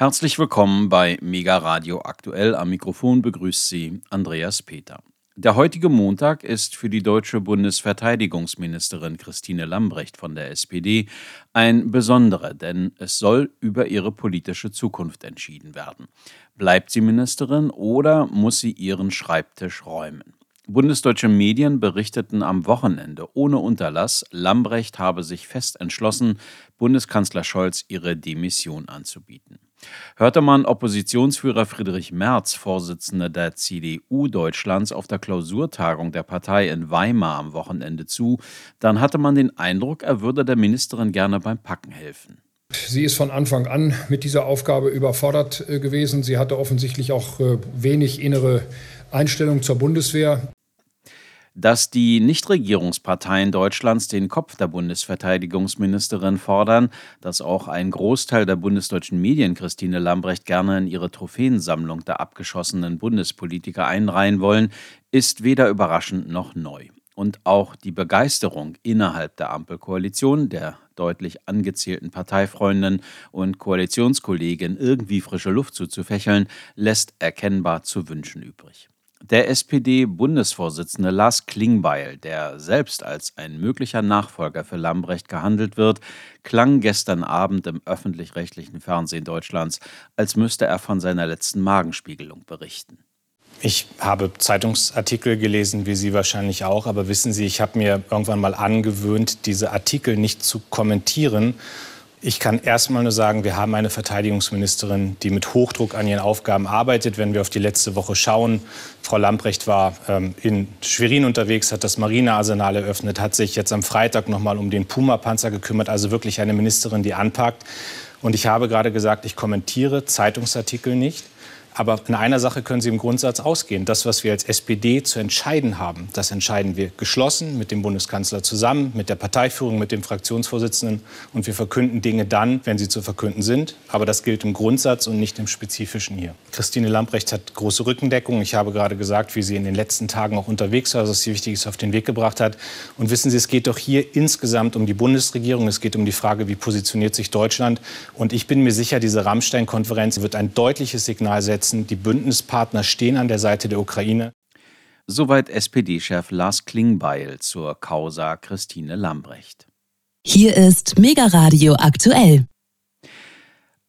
Herzlich willkommen bei Mega Radio Aktuell. Am Mikrofon begrüßt Sie Andreas Peter. Der heutige Montag ist für die deutsche Bundesverteidigungsministerin Christine Lambrecht von der SPD ein besonderer, denn es soll über ihre politische Zukunft entschieden werden. Bleibt sie Ministerin oder muss sie ihren Schreibtisch räumen? Bundesdeutsche Medien berichteten am Wochenende ohne Unterlass, Lambrecht habe sich fest entschlossen, Bundeskanzler Scholz ihre Demission anzubieten. Hörte man Oppositionsführer Friedrich Merz, Vorsitzender der CDU Deutschlands, auf der Klausurtagung der Partei in Weimar am Wochenende zu, dann hatte man den Eindruck, er würde der Ministerin gerne beim Packen helfen. Sie ist von Anfang an mit dieser Aufgabe überfordert äh, gewesen. Sie hatte offensichtlich auch äh, wenig innere Einstellung zur Bundeswehr dass die Nichtregierungsparteien Deutschlands den Kopf der Bundesverteidigungsministerin fordern, dass auch ein Großteil der bundesdeutschen Medien Christine Lambrecht gerne in ihre Trophäensammlung der abgeschossenen Bundespolitiker einreihen wollen, ist weder überraschend noch neu. Und auch die Begeisterung innerhalb der Ampelkoalition, der deutlich angezählten Parteifreundinnen und Koalitionskollegen irgendwie frische Luft zuzufächeln, lässt erkennbar zu wünschen übrig. Der SPD-Bundesvorsitzende Lars Klingbeil, der selbst als ein möglicher Nachfolger für Lambrecht gehandelt wird, klang gestern Abend im öffentlich-rechtlichen Fernsehen Deutschlands, als müsste er von seiner letzten Magenspiegelung berichten. Ich habe Zeitungsartikel gelesen, wie Sie wahrscheinlich auch, aber wissen Sie, ich habe mir irgendwann mal angewöhnt, diese Artikel nicht zu kommentieren, ich kann erst mal nur sagen, wir haben eine Verteidigungsministerin, die mit Hochdruck an ihren Aufgaben arbeitet. Wenn wir auf die letzte Woche schauen, Frau Lamprecht war ähm, in Schwerin unterwegs, hat das Marinearsenal eröffnet, hat sich jetzt am Freitag noch mal um den Puma-Panzer gekümmert. Also wirklich eine Ministerin, die anpackt. Und ich habe gerade gesagt, ich kommentiere Zeitungsartikel nicht. Aber in einer Sache können Sie im Grundsatz ausgehen. Das, was wir als SPD zu entscheiden haben, das entscheiden wir geschlossen mit dem Bundeskanzler zusammen, mit der Parteiführung, mit dem Fraktionsvorsitzenden. Und wir verkünden Dinge dann, wenn sie zu verkünden sind. Aber das gilt im Grundsatz und nicht im Spezifischen hier. Christine Lamprecht hat große Rückendeckung. Ich habe gerade gesagt, wie sie in den letzten Tagen auch unterwegs war, was sie Wichtiges auf den Weg gebracht hat. Und wissen Sie, es geht doch hier insgesamt um die Bundesregierung. Es geht um die Frage, wie positioniert sich Deutschland. Und ich bin mir sicher, diese Rammstein-Konferenz wird ein deutliches Signal setzen setzen. Die Bündnispartner stehen an der Seite der Ukraine. Soweit SPD-Chef Lars Klingbeil zur Causa Christine Lambrecht. Hier ist Mega Radio aktuell.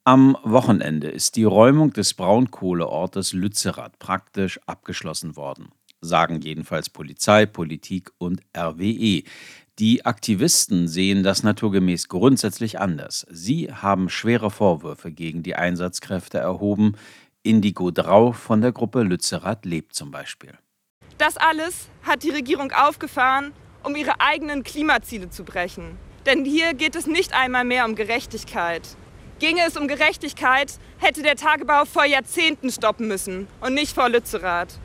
Am Wochenende ist die Räumung des Braunkohleortes Lützerath praktisch abgeschlossen worden, sagen jedenfalls Polizei, Politik und RWE. Die Aktivisten sehen das naturgemäß grundsätzlich anders. Sie haben schwere Vorwürfe gegen die Einsatzkräfte erhoben, Indigo Drau von der Gruppe Lützerath lebt zum Beispiel. Das alles hat die Regierung aufgefahren, um ihre eigenen Klimaziele zu brechen. Denn hier geht es nicht einmal mehr um Gerechtigkeit. Ginge es um Gerechtigkeit, hätte der Tagebau vor Jahrzehnten stoppen müssen und nicht vor Lützerath.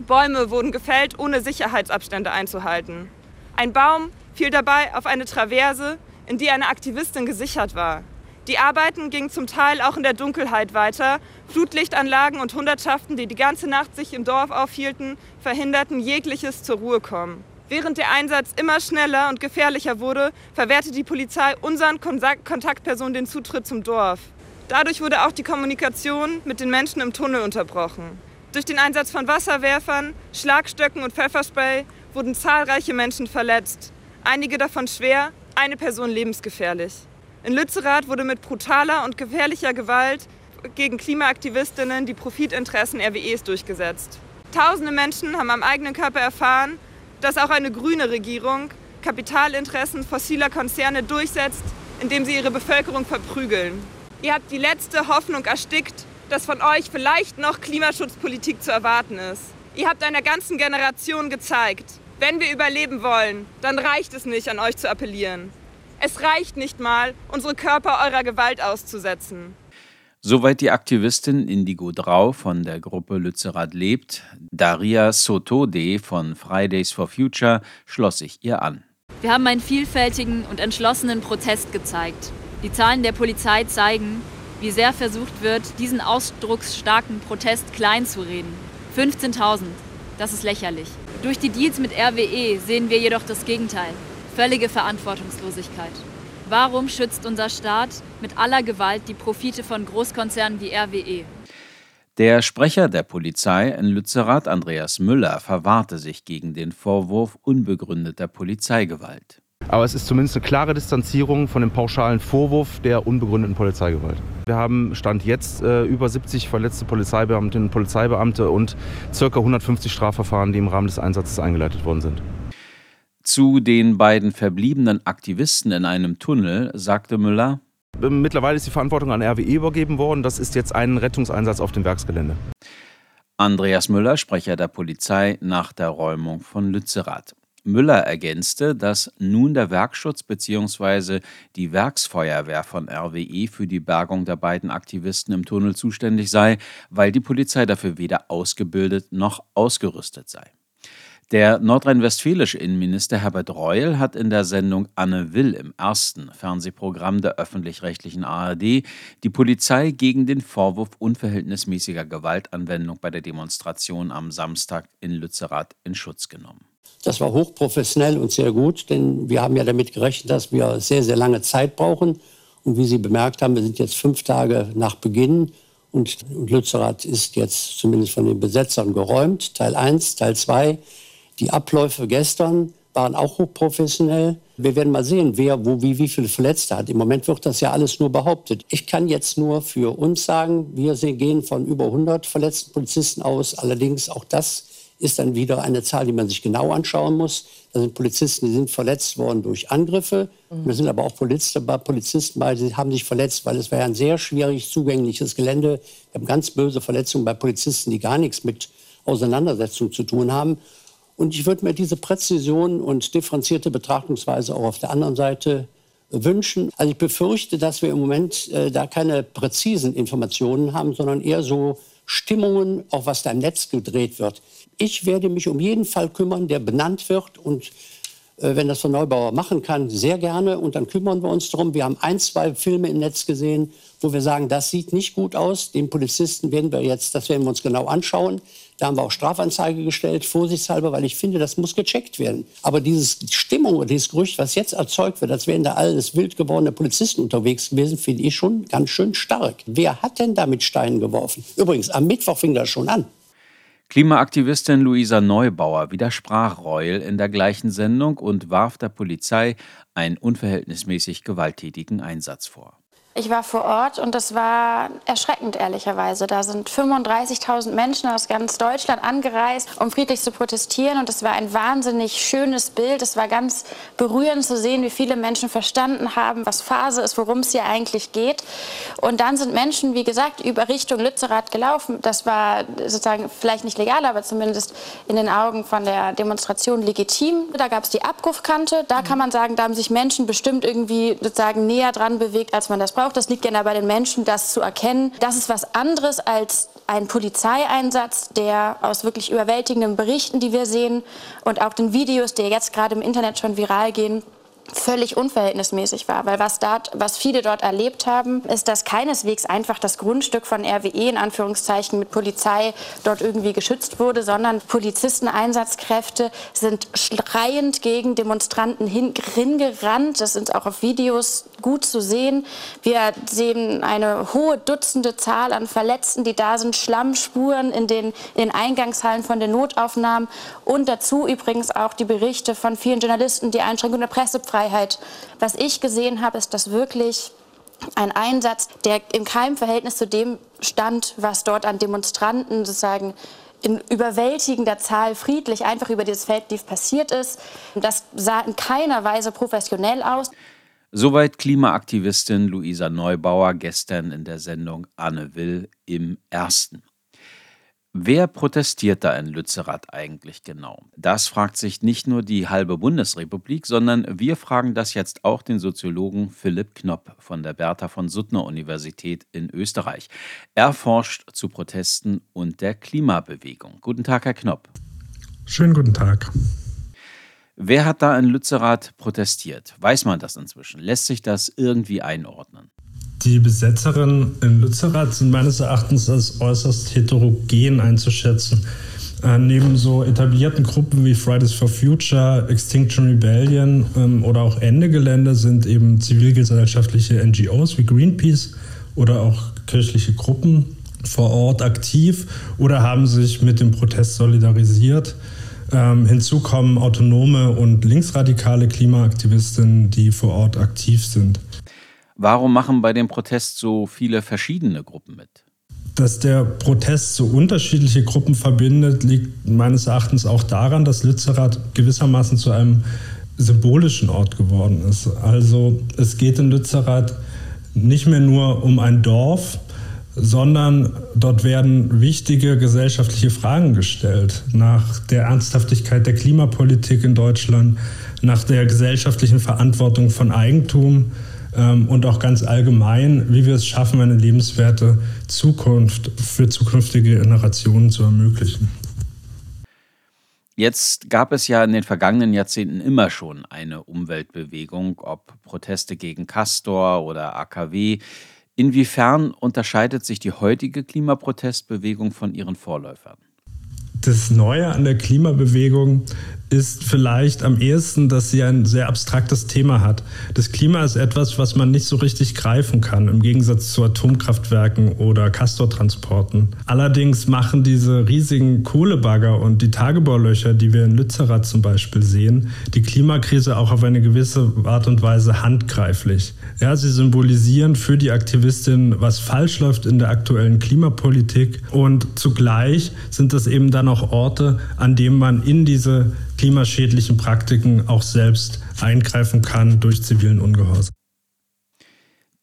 Bäume wurden gefällt, ohne Sicherheitsabstände einzuhalten. Ein Baum fiel dabei auf eine Traverse, in die eine Aktivistin gesichert war. Die Arbeiten gingen zum Teil auch in der Dunkelheit weiter. Flutlichtanlagen und Hundertschaften, die die ganze Nacht sich im Dorf aufhielten, verhinderten jegliches zur Ruhe kommen. Während der Einsatz immer schneller und gefährlicher wurde, verwehrte die Polizei unseren Kontaktpersonen den Zutritt zum Dorf. Dadurch wurde auch die Kommunikation mit den Menschen im Tunnel unterbrochen. Durch den Einsatz von Wasserwerfern, Schlagstöcken und Pfefferspray wurden zahlreiche Menschen verletzt. Einige davon schwer, eine Person lebensgefährlich. In Lützerath wurde mit brutaler und gefährlicher Gewalt gegen Klimaaktivistinnen die Profitinteressen RWEs durchgesetzt. Tausende Menschen haben am eigenen Körper erfahren, dass auch eine grüne Regierung Kapitalinteressen fossiler Konzerne durchsetzt, indem sie ihre Bevölkerung verprügeln. Ihr habt die letzte Hoffnung erstickt, dass von euch vielleicht noch Klimaschutzpolitik zu erwarten ist. Ihr habt einer ganzen Generation gezeigt, wenn wir überleben wollen, dann reicht es nicht, an euch zu appellieren. Es reicht nicht mal, unsere Körper eurer Gewalt auszusetzen. Soweit die Aktivistin Indigo Drau von der Gruppe Lützerath lebt. Daria Sotode von Fridays for Future schloss sich ihr an. Wir haben einen vielfältigen und entschlossenen Protest gezeigt. Die Zahlen der Polizei zeigen, wie sehr versucht wird, diesen ausdrucksstarken Protest kleinzureden. 15.000, das ist lächerlich. Durch die Deals mit RWE sehen wir jedoch das Gegenteil völlige Verantwortungslosigkeit. Warum schützt unser Staat mit aller Gewalt die Profite von Großkonzernen wie RWE? Der Sprecher der Polizei in Lützerath, Andreas Müller, verwahrte sich gegen den Vorwurf unbegründeter Polizeigewalt. Aber es ist zumindest eine klare Distanzierung von dem pauschalen Vorwurf der unbegründeten Polizeigewalt. Wir haben Stand jetzt äh, über 70 verletzte Polizeibeamtinnen und Polizeibeamte und ca. 150 Strafverfahren, die im Rahmen des Einsatzes eingeleitet worden sind. Zu den beiden verbliebenen Aktivisten in einem Tunnel sagte Müller, Mittlerweile ist die Verantwortung an RWE übergeben worden. Das ist jetzt ein Rettungseinsatz auf dem Werksgelände. Andreas Müller, Sprecher der Polizei nach der Räumung von Lützerath. Müller ergänzte, dass nun der Werkschutz bzw. die Werksfeuerwehr von RWE für die Bergung der beiden Aktivisten im Tunnel zuständig sei, weil die Polizei dafür weder ausgebildet noch ausgerüstet sei. Der nordrhein-westfälische Innenminister Herbert Reul hat in der Sendung Anne Will im ersten Fernsehprogramm der öffentlich-rechtlichen ARD die Polizei gegen den Vorwurf unverhältnismäßiger Gewaltanwendung bei der Demonstration am Samstag in Lützerath in Schutz genommen. Das war hochprofessionell und sehr gut, denn wir haben ja damit gerechnet, dass wir sehr, sehr lange Zeit brauchen. Und wie Sie bemerkt haben, wir sind jetzt fünf Tage nach Beginn und Lützerath ist jetzt zumindest von den Besetzern geräumt. Teil 1, Teil 2 die Abläufe gestern waren auch hochprofessionell. Wir werden mal sehen, wer wo wie wie viele Verletzte hat. Im Moment wird das ja alles nur behauptet. Ich kann jetzt nur für uns sagen, wir gehen von über 100 verletzten Polizisten aus. Allerdings auch das ist dann wieder eine Zahl, die man sich genau anschauen muss. Da sind Polizisten, die sind verletzt worden durch Angriffe. Mhm. Da sind aber auch Polizisten, Polizisten bei, die haben sich verletzt, weil es war ja ein sehr schwierig zugängliches Gelände. Wir haben ganz böse Verletzungen bei Polizisten, die gar nichts mit Auseinandersetzung zu tun haben. Und ich würde mir diese Präzision und differenzierte Betrachtungsweise auch auf der anderen Seite wünschen. Also ich befürchte, dass wir im Moment äh, da keine präzisen Informationen haben, sondern eher so Stimmungen, auch was da im Netz gedreht wird. Ich werde mich um jeden Fall kümmern, der benannt wird und wenn das der Neubauer machen kann, sehr gerne. Und dann kümmern wir uns darum. Wir haben ein, zwei Filme im Netz gesehen, wo wir sagen, das sieht nicht gut aus. Den Polizisten werden wir jetzt, das werden wir uns genau anschauen. Da haben wir auch Strafanzeige gestellt, vorsichtshalber, weil ich finde, das muss gecheckt werden. Aber diese Stimmung oder dieses Gerücht, was jetzt erzeugt wird, als wären da alles wild gewordene Polizisten unterwegs gewesen, finde ich schon ganz schön stark. Wer hat denn da mit Steinen geworfen? Übrigens, am Mittwoch fing das schon an. Klimaaktivistin Luisa Neubauer widersprach Reul in der gleichen Sendung und warf der Polizei einen unverhältnismäßig gewalttätigen Einsatz vor. Ich war vor Ort und das war erschreckend, ehrlicherweise. Da sind 35.000 Menschen aus ganz Deutschland angereist, um friedlich zu protestieren. Und es war ein wahnsinnig schönes Bild. Es war ganz berührend zu sehen, wie viele Menschen verstanden haben, was Phase ist, worum es hier eigentlich geht. Und dann sind Menschen, wie gesagt, über Richtung Lützerath gelaufen. Das war sozusagen vielleicht nicht legal, aber zumindest in den Augen von der Demonstration legitim. Da gab es die Abrufkante. Da kann man sagen, da haben sich Menschen bestimmt irgendwie sozusagen näher dran bewegt, als man das braucht. Das liegt ja bei den Menschen, das zu erkennen. Das ist was anderes als ein Polizeieinsatz, der aus wirklich überwältigenden Berichten, die wir sehen und auch den Videos, die jetzt gerade im Internet schon viral gehen, völlig unverhältnismäßig war. Weil was, dort, was viele dort erlebt haben, ist, dass keineswegs einfach das Grundstück von RWE in Anführungszeichen mit Polizei dort irgendwie geschützt wurde, sondern Polizisteneinsatzkräfte sind schreiend gegen Demonstranten hingerannt. Das sind auch auf Videos gut zu sehen. Wir sehen eine hohe Dutzende Zahl an Verletzten, die da sind, Schlammspuren in den, in den Eingangshallen von den Notaufnahmen und dazu übrigens auch die Berichte von vielen Journalisten, die Einschränkung der Pressefreiheit Freiheit. Was ich gesehen habe, ist das wirklich ein Einsatz, der in keinem Verhältnis zu dem stand, was dort an Demonstranten sozusagen in überwältigender Zahl friedlich einfach über dieses Feld lief, passiert ist. Das sah in keiner Weise professionell aus. Soweit Klimaaktivistin Luisa Neubauer gestern in der Sendung Anne Will im Ersten. Wer protestiert da in Lützerath eigentlich genau? Das fragt sich nicht nur die halbe Bundesrepublik, sondern wir fragen das jetzt auch den Soziologen Philipp Knopp von der Bertha von Suttner Universität in Österreich. Er forscht zu Protesten und der Klimabewegung. Guten Tag, Herr Knopp. Schönen guten Tag. Wer hat da in Lützerath protestiert? Weiß man das inzwischen? Lässt sich das irgendwie einordnen? Die Besetzerinnen in Lützerath sind meines Erachtens als äußerst heterogen einzuschätzen. Äh, neben so etablierten Gruppen wie Fridays for Future, Extinction Rebellion ähm, oder auch Ende Gelände sind eben zivilgesellschaftliche NGOs wie Greenpeace oder auch kirchliche Gruppen vor Ort aktiv oder haben sich mit dem Protest solidarisiert. Ähm, hinzu kommen autonome und linksradikale Klimaaktivistinnen, die vor Ort aktiv sind. Warum machen bei dem Protest so viele verschiedene Gruppen mit? Dass der Protest so unterschiedliche Gruppen verbindet, liegt meines Erachtens auch daran, dass Lützerath gewissermaßen zu einem symbolischen Ort geworden ist. Also es geht in Lützerath nicht mehr nur um ein Dorf, sondern dort werden wichtige gesellschaftliche Fragen gestellt nach der Ernsthaftigkeit der Klimapolitik in Deutschland, nach der gesellschaftlichen Verantwortung von Eigentum ähm, und auch ganz allgemein, wie wir es schaffen, eine lebenswerte Zukunft für zukünftige Generationen zu ermöglichen. Jetzt gab es ja in den vergangenen Jahrzehnten immer schon eine Umweltbewegung, ob Proteste gegen Castor oder AKW. Inwiefern unterscheidet sich die heutige Klimaprotestbewegung von ihren Vorläufern? Das Neue an der Klimabewegung ist vielleicht am ehesten, dass sie ein sehr abstraktes Thema hat. Das Klima ist etwas, was man nicht so richtig greifen kann, im Gegensatz zu Atomkraftwerken oder Castortransporten. Allerdings machen diese riesigen Kohlebagger und die Tagebaulöcher, die wir in Lützerath zum Beispiel sehen, die Klimakrise auch auf eine gewisse Art und Weise handgreiflich. Ja, sie symbolisieren für die Aktivistin, was falsch läuft in der aktuellen Klimapolitik und zugleich sind das eben dann auch Orte, an denen man in diese klimaschädlichen Praktiken auch selbst eingreifen kann durch zivilen Ungehorsam.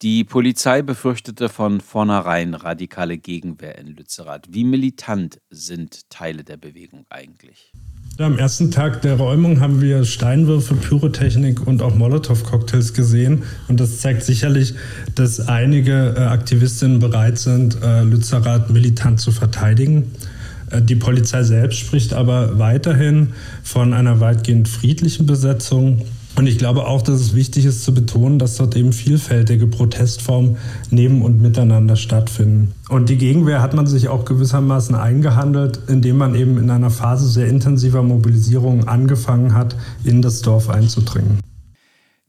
Die Polizei befürchtete von vornherein radikale Gegenwehr in Lützerath. Wie militant sind Teile der Bewegung eigentlich? Am ersten Tag der Räumung haben wir Steinwürfe, Pyrotechnik und auch Molotow-Cocktails gesehen. Und das zeigt sicherlich, dass einige äh, Aktivistinnen bereit sind, äh, Lützerath militant zu verteidigen. Äh, die Polizei selbst spricht aber weiterhin von einer weitgehend friedlichen Besetzung. Und ich glaube auch, dass es wichtig ist zu betonen, dass dort eben vielfältige Protestformen neben und miteinander stattfinden. Und die Gegenwehr hat man sich auch gewissermaßen eingehandelt, indem man eben in einer Phase sehr intensiver Mobilisierung angefangen hat, in das Dorf einzudringen.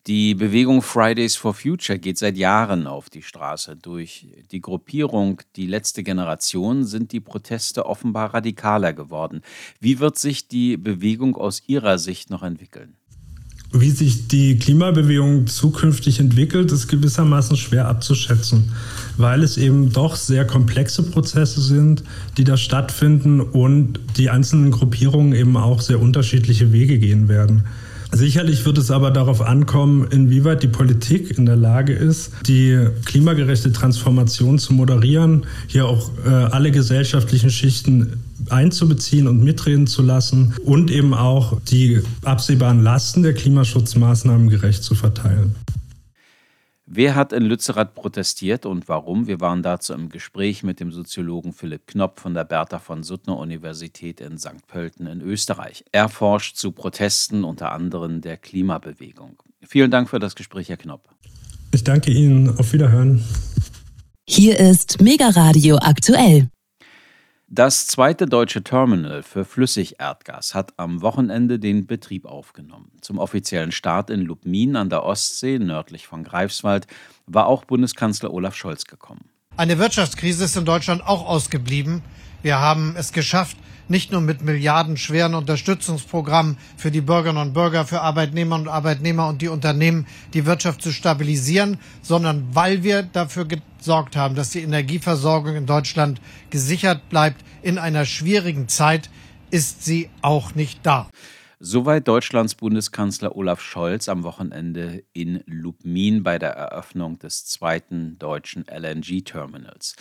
Die Bewegung Fridays for Future geht seit Jahren auf die Straße. Durch die Gruppierung Die letzte Generation sind die Proteste offenbar radikaler geworden. Wie wird sich die Bewegung aus Ihrer Sicht noch entwickeln? Wie sich die Klimabewegung zukünftig entwickelt, ist gewissermaßen schwer abzuschätzen, weil es eben doch sehr komplexe Prozesse sind, die da stattfinden und die einzelnen Gruppierungen eben auch sehr unterschiedliche Wege gehen werden. Sicherlich wird es aber darauf ankommen, inwieweit die Politik in der Lage ist, die klimagerechte Transformation zu moderieren, hier auch äh, alle gesellschaftlichen Schichten einzubeziehen und mitreden zu lassen und eben auch die absehbaren Lasten der Klimaschutzmaßnahmen gerecht zu verteilen. Wer hat in Lützerath protestiert und warum? Wir waren dazu im Gespräch mit dem Soziologen Philipp Knopp von der Bertha von Suttner Universität in St. Pölten in Österreich. Er forscht zu Protesten unter anderem der Klimabewegung. Vielen Dank für das Gespräch, Herr Knopp. Ich danke Ihnen. Auf Wiederhören. Hier ist Mega Radio aktuell. Das zweite deutsche Terminal für Flüssigerdgas hat am Wochenende den Betrieb aufgenommen. Zum offiziellen Start in Lubmin an der Ostsee, nördlich von Greifswald, war auch Bundeskanzler Olaf Scholz gekommen. Eine Wirtschaftskrise ist in Deutschland auch ausgeblieben. Wir haben es geschafft, nicht nur mit milliardenschweren Unterstützungsprogrammen für die Bürgerinnen und Bürger, für Arbeitnehmerinnen und Arbeitnehmer und die Unternehmen die Wirtschaft zu stabilisieren, sondern weil wir dafür gesorgt haben, dass die Energieversorgung in Deutschland gesichert bleibt in einer schwierigen Zeit, ist sie auch nicht da. Soweit Deutschlands Bundeskanzler Olaf Scholz am Wochenende in Lubmin bei der Eröffnung des zweiten deutschen LNG-Terminals.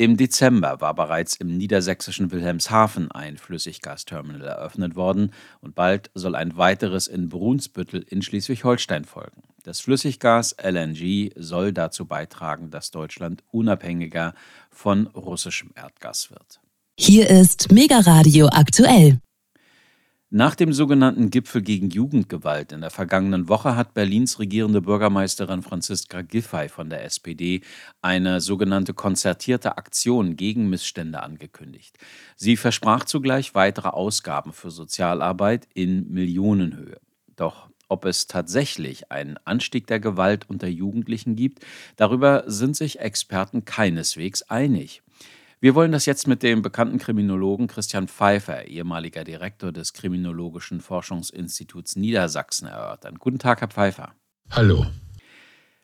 Im Dezember war bereits im niedersächsischen Wilhelmshaven ein Flüssiggasterminal eröffnet worden und bald soll ein weiteres in Brunsbüttel in Schleswig-Holstein folgen. Das Flüssiggas LNG soll dazu beitragen, dass Deutschland unabhängiger von russischem Erdgas wird. Hier ist Mega Radio aktuell. Nach dem sogenannten Gipfel gegen Jugendgewalt in der vergangenen Woche hat Berlins regierende Bürgermeisterin Franziska Giffey von der SPD eine sogenannte konzertierte Aktion gegen Missstände angekündigt. Sie versprach zugleich weitere Ausgaben für Sozialarbeit in Millionenhöhe. Doch ob es tatsächlich einen Anstieg der Gewalt unter Jugendlichen gibt, darüber sind sich Experten keineswegs einig. Wir wollen das jetzt mit dem bekannten Kriminologen Christian Pfeiffer, ehemaliger Direktor des Kriminologischen Forschungsinstituts Niedersachsen, erörtern. Guten Tag, Herr Pfeiffer. Hallo.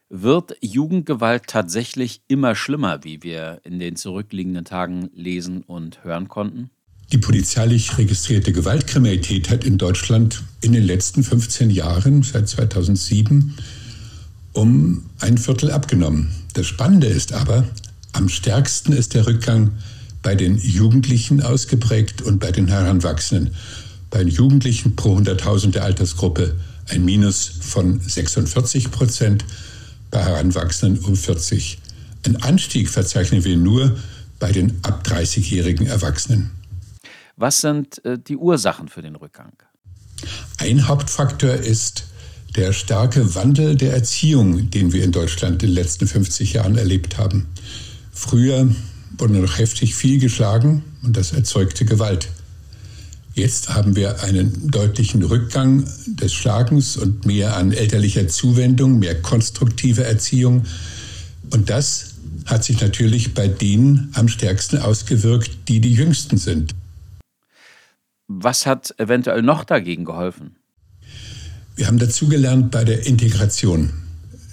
Wird Jugendgewalt tatsächlich immer schlimmer, wie wir in den zurückliegenden Tagen lesen und hören konnten? Die polizeilich registrierte Gewaltkriminalität hat in Deutschland in den letzten 15 Jahren, seit 2007, um ein Viertel abgenommen. Das Spannende ist aber, am stärksten ist der Rückgang bei den Jugendlichen ausgeprägt und bei den Heranwachsenden. Bei den Jugendlichen pro 100.000 der Altersgruppe ein Minus von 46 Prozent, bei Heranwachsenden um 40. Ein Anstieg verzeichnen wir nur bei den ab 30-jährigen Erwachsenen. Was sind äh, die Ursachen für den Rückgang? Ein Hauptfaktor ist der starke Wandel der Erziehung, den wir in Deutschland in den letzten 50 Jahren erlebt haben. Früher wurde noch heftig viel geschlagen und das erzeugte Gewalt. Jetzt haben wir einen deutlichen Rückgang des Schlagens und mehr an elterlicher Zuwendung, mehr konstruktive Erziehung. Und das hat sich natürlich bei denen am stärksten ausgewirkt, die die jüngsten sind. Was hat eventuell noch dagegen geholfen? Wir haben dazugelernt bei der Integration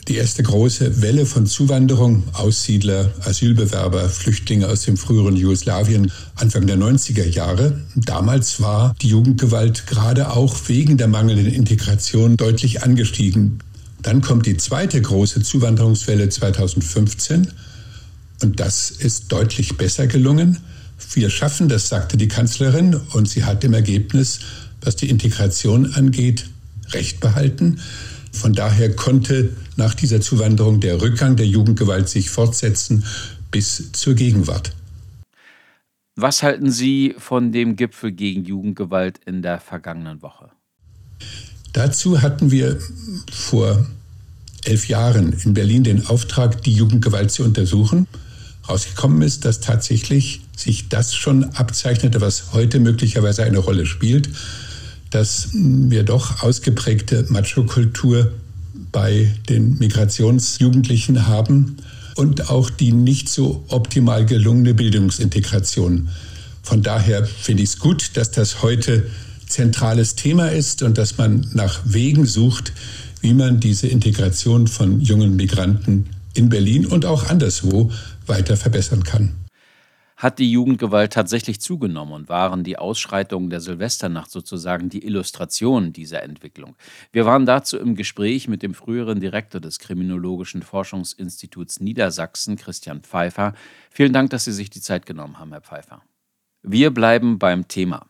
die erste große Welle von Zuwanderung, Aussiedler, Asylbewerber, Flüchtlinge aus dem früheren Jugoslawien Anfang der 90er Jahre. Damals war die Jugendgewalt gerade auch wegen der mangelnden Integration deutlich angestiegen. Dann kommt die zweite große Zuwanderungswelle 2015 und das ist deutlich besser gelungen. Wir schaffen das, sagte die Kanzlerin, und sie hat im Ergebnis, was die Integration angeht, recht behalten. Von daher konnte nach dieser Zuwanderung der Rückgang der Jugendgewalt sich fortsetzen bis zur Gegenwart. Was halten Sie von dem Gipfel gegen Jugendgewalt in der vergangenen Woche? Dazu hatten wir vor elf Jahren in Berlin den Auftrag, die Jugendgewalt zu untersuchen. Rausgekommen ist, dass tatsächlich sich das schon abzeichnete, was heute möglicherweise eine Rolle spielt dass wir doch ausgeprägte Macho-Kultur bei den Migrationsjugendlichen haben und auch die nicht so optimal gelungene Bildungsintegration. Von daher finde ich es gut, dass das heute zentrales Thema ist und dass man nach Wegen sucht, wie man diese Integration von jungen Migranten in Berlin und auch anderswo weiter verbessern kann. Hat die Jugendgewalt tatsächlich zugenommen und waren die Ausschreitungen der Silvesternacht sozusagen die Illustration dieser Entwicklung? Wir waren dazu im Gespräch mit dem früheren Direktor des Kriminologischen Forschungsinstituts Niedersachsen, Christian Pfeiffer. Vielen Dank, dass Sie sich die Zeit genommen haben, Herr Pfeiffer. Wir bleiben beim Thema.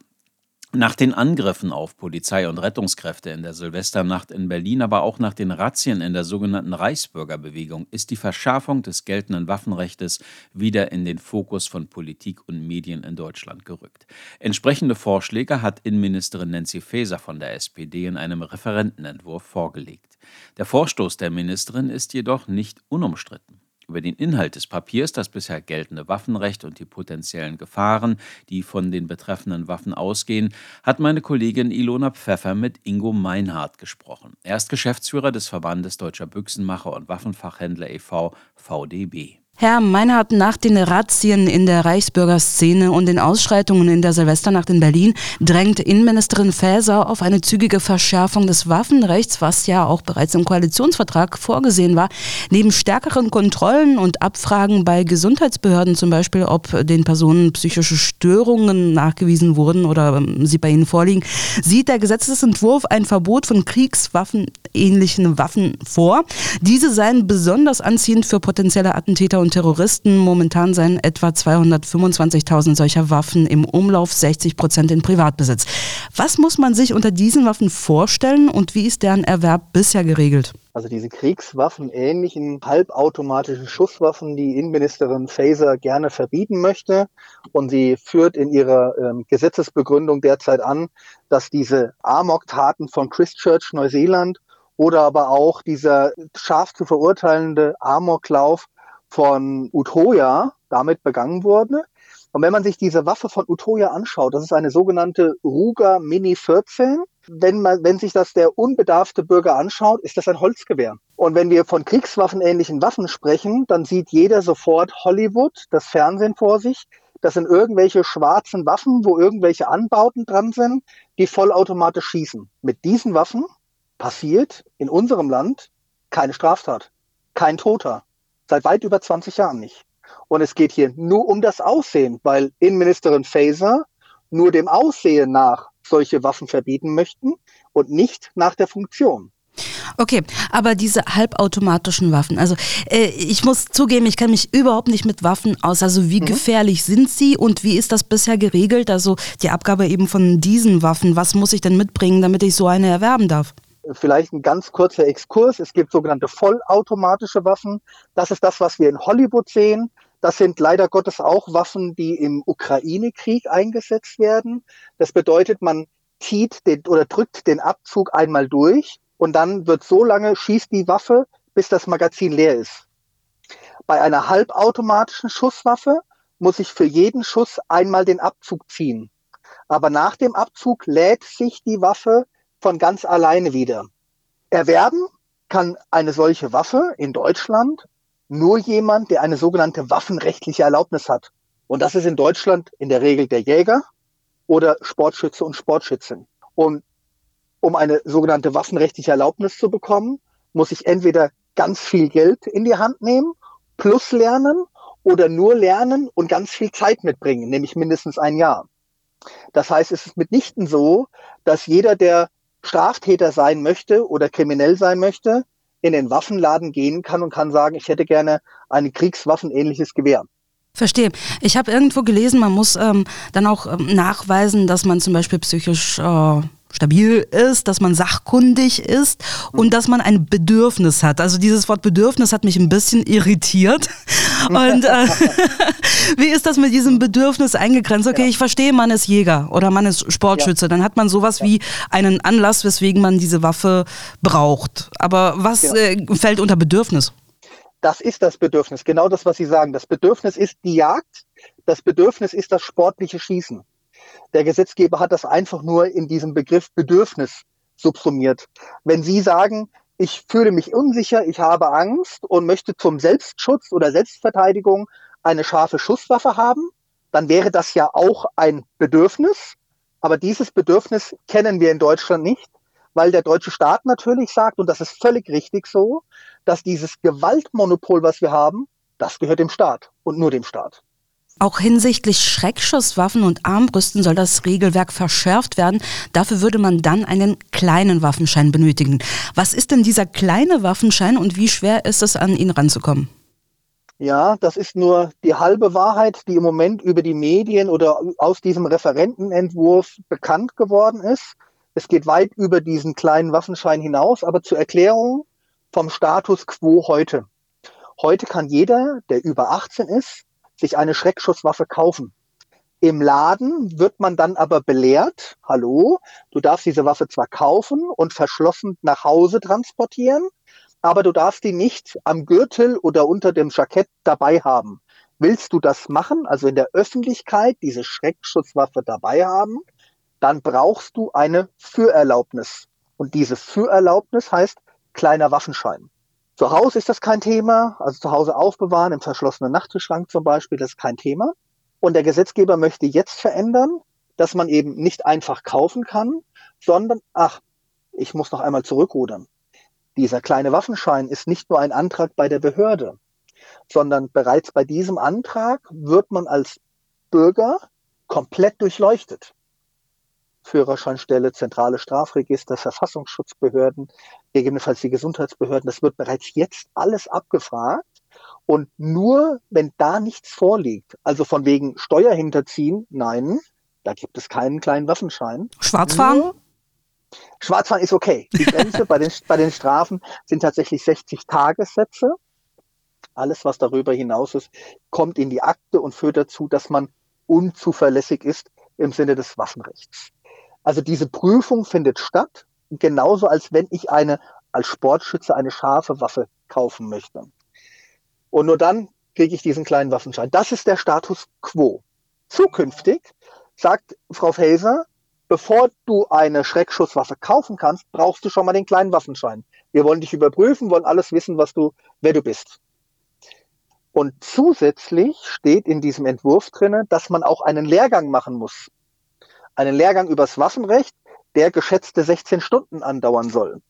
Nach den Angriffen auf Polizei und Rettungskräfte in der Silvesternacht in Berlin, aber auch nach den Razzien in der sogenannten Reichsbürgerbewegung ist die Verschärfung des geltenden Waffenrechts wieder in den Fokus von Politik und Medien in Deutschland gerückt. Entsprechende Vorschläge hat Innenministerin Nancy Faeser von der SPD in einem Referentenentwurf vorgelegt. Der Vorstoß der Ministerin ist jedoch nicht unumstritten. Über den Inhalt des Papiers, das bisher geltende Waffenrecht und die potenziellen Gefahren, die von den betreffenden Waffen ausgehen, hat meine Kollegin Ilona Pfeffer mit Ingo Meinhardt gesprochen. Er ist Geschäftsführer des Verbandes Deutscher Büchsenmacher und Waffenfachhändler e.V. VDB. Herr Meinhardt, nach den Razzien in der Reichsbürgerszene und den Ausschreitungen in der Silvesternacht in Berlin drängt Innenministerin Faeser auf eine zügige Verschärfung des Waffenrechts, was ja auch bereits im Koalitionsvertrag vorgesehen war. Neben stärkeren Kontrollen und Abfragen bei Gesundheitsbehörden zum Beispiel, ob den Personen psychische Störungen nachgewiesen wurden oder ähm, sie bei ihnen vorliegen, sieht der Gesetzesentwurf ein Verbot von kriegswaffenähnlichen Waffen vor. Diese seien besonders anziehend für potenzielle Attentäter und Terroristen. Momentan seien etwa 225.000 solcher Waffen im Umlauf, 60 Prozent in Privatbesitz. Was muss man sich unter diesen Waffen vorstellen und wie ist deren Erwerb bisher geregelt? Also diese Kriegswaffen ähnlichen halbautomatischen Schusswaffen, die Innenministerin Faeser gerne verbieten möchte. Und sie führt in ihrer ähm, Gesetzesbegründung derzeit an, dass diese Amok-Taten von Christchurch, Neuseeland oder aber auch dieser scharf zu verurteilende Amoklauf von Utoya damit begangen wurde. Und wenn man sich diese Waffe von Utoya anschaut, das ist eine sogenannte Ruger Mini 14 wenn man, wenn sich das der unbedarfte Bürger anschaut, ist das ein Holzgewehr. Und wenn wir von kriegswaffenähnlichen Waffen sprechen, dann sieht jeder sofort Hollywood, das Fernsehen vor sich. Das sind irgendwelche schwarzen Waffen, wo irgendwelche Anbauten dran sind, die vollautomatisch schießen. Mit diesen Waffen passiert in unserem Land keine Straftat, kein Toter. Seit weit über 20 Jahren nicht. Und es geht hier nur um das Aussehen, weil Innenministerin Faeser nur dem Aussehen nach solche Waffen verbieten möchten und nicht nach der Funktion. Okay, aber diese halbautomatischen Waffen, also äh, ich muss zugeben, ich kenne mich überhaupt nicht mit Waffen aus. Also wie mhm. gefährlich sind sie und wie ist das bisher geregelt? Also die Abgabe eben von diesen Waffen, was muss ich denn mitbringen, damit ich so eine erwerben darf? Vielleicht ein ganz kurzer Exkurs. Es gibt sogenannte vollautomatische Waffen. Das ist das, was wir in Hollywood sehen. Das sind leider Gottes auch Waffen, die im Ukraine-Krieg eingesetzt werden. Das bedeutet, man zieht den, oder drückt den Abzug einmal durch und dann wird so lange schießt die Waffe, bis das Magazin leer ist. Bei einer halbautomatischen Schusswaffe muss ich für jeden Schuss einmal den Abzug ziehen. Aber nach dem Abzug lädt sich die Waffe von ganz alleine wieder. Erwerben kann eine solche Waffe in Deutschland nur jemand, der eine sogenannte waffenrechtliche Erlaubnis hat. Und das ist in Deutschland in der Regel der Jäger oder Sportschütze und Sportschützin. Und um eine sogenannte waffenrechtliche Erlaubnis zu bekommen, muss ich entweder ganz viel Geld in die Hand nehmen, plus lernen oder nur lernen und ganz viel Zeit mitbringen, nämlich mindestens ein Jahr. Das heißt, es ist mitnichten so, dass jeder, der Straftäter sein möchte oder kriminell sein möchte, in den Waffenladen gehen kann und kann sagen, ich hätte gerne ein kriegswaffenähnliches Gewehr. Verstehe. Ich habe irgendwo gelesen, man muss ähm, dann auch ähm, nachweisen, dass man zum Beispiel psychisch äh, stabil ist, dass man sachkundig ist und dass man ein Bedürfnis hat. Also dieses Wort Bedürfnis hat mich ein bisschen irritiert. Und äh, wie ist das mit diesem Bedürfnis eingegrenzt? Okay, ich verstehe, man ist Jäger oder man ist Sportschütze. Dann hat man sowas wie einen Anlass, weswegen man diese Waffe braucht. Aber was äh, fällt unter Bedürfnis? Das ist das Bedürfnis, genau das, was Sie sagen. Das Bedürfnis ist die Jagd, das Bedürfnis ist das sportliche Schießen. Der Gesetzgeber hat das einfach nur in diesem Begriff Bedürfnis subsumiert. Wenn Sie sagen, ich fühle mich unsicher, ich habe Angst und möchte zum Selbstschutz oder Selbstverteidigung eine scharfe Schusswaffe haben, dann wäre das ja auch ein Bedürfnis. Aber dieses Bedürfnis kennen wir in Deutschland nicht, weil der deutsche Staat natürlich sagt, und das ist völlig richtig so, dass dieses Gewaltmonopol, was wir haben, das gehört dem Staat und nur dem Staat. Auch hinsichtlich Schreckschusswaffen und Armbrüsten soll das Regelwerk verschärft werden. Dafür würde man dann einen kleinen Waffenschein benötigen. Was ist denn dieser kleine Waffenschein und wie schwer ist es, an ihn ranzukommen? Ja, das ist nur die halbe Wahrheit, die im Moment über die Medien oder aus diesem Referentenentwurf bekannt geworden ist. Es geht weit über diesen kleinen Waffenschein hinaus, aber zur Erklärung vom Status quo heute. Heute kann jeder, der über 18 ist, sich eine Schreckschusswaffe kaufen. Im Laden wird man dann aber belehrt, hallo, du darfst diese Waffe zwar kaufen und verschlossen nach Hause transportieren, aber du darfst die nicht am Gürtel oder unter dem Jackett dabei haben. Willst du das machen, also in der Öffentlichkeit diese Schreckschusswaffe dabei haben, dann brauchst du eine Führerlaubnis. Und diese Führerlaubnis heißt kleiner Waffenschein. Zu Hause ist das kein Thema, also zu Hause aufbewahren, im verschlossenen Nachttischschrank zum Beispiel, das ist kein Thema. Und der Gesetzgeber möchte jetzt verändern, dass man eben nicht einfach kaufen kann, sondern, ach, ich muss noch einmal zurückrudern. Dieser kleine Waffenschein ist nicht nur ein Antrag bei der Behörde, sondern bereits bei diesem Antrag wird man als Bürger komplett durchleuchtet. Führerscheinstelle, zentrale Strafregister, Verfassungsschutzbehörden, gegebenenfalls die Gesundheitsbehörden. Das wird bereits jetzt alles abgefragt. Und nur wenn da nichts vorliegt, also von wegen Steuerhinterziehen, nein, da gibt es keinen kleinen Waffenschein. Schwarzfahren? Schwarzfahren ist okay. Die Grenze bei, den, bei den Strafen sind tatsächlich 60 Tagessätze. Alles, was darüber hinaus ist, kommt in die Akte und führt dazu, dass man unzuverlässig ist im Sinne des Waffenrechts. Also diese Prüfung findet statt, genauso als wenn ich eine als Sportschütze eine scharfe Waffe kaufen möchte. Und nur dann kriege ich diesen kleinen Waffenschein. Das ist der Status quo. Zukünftig sagt Frau Faeser, bevor du eine Schreckschusswaffe kaufen kannst, brauchst du schon mal den kleinen Waffenschein. Wir wollen dich überprüfen, wollen alles wissen, was du, wer du bist. Und zusätzlich steht in diesem Entwurf drinne, dass man auch einen Lehrgang machen muss. Einen Lehrgang übers Waffenrecht, der geschätzte 16 Stunden andauern soll.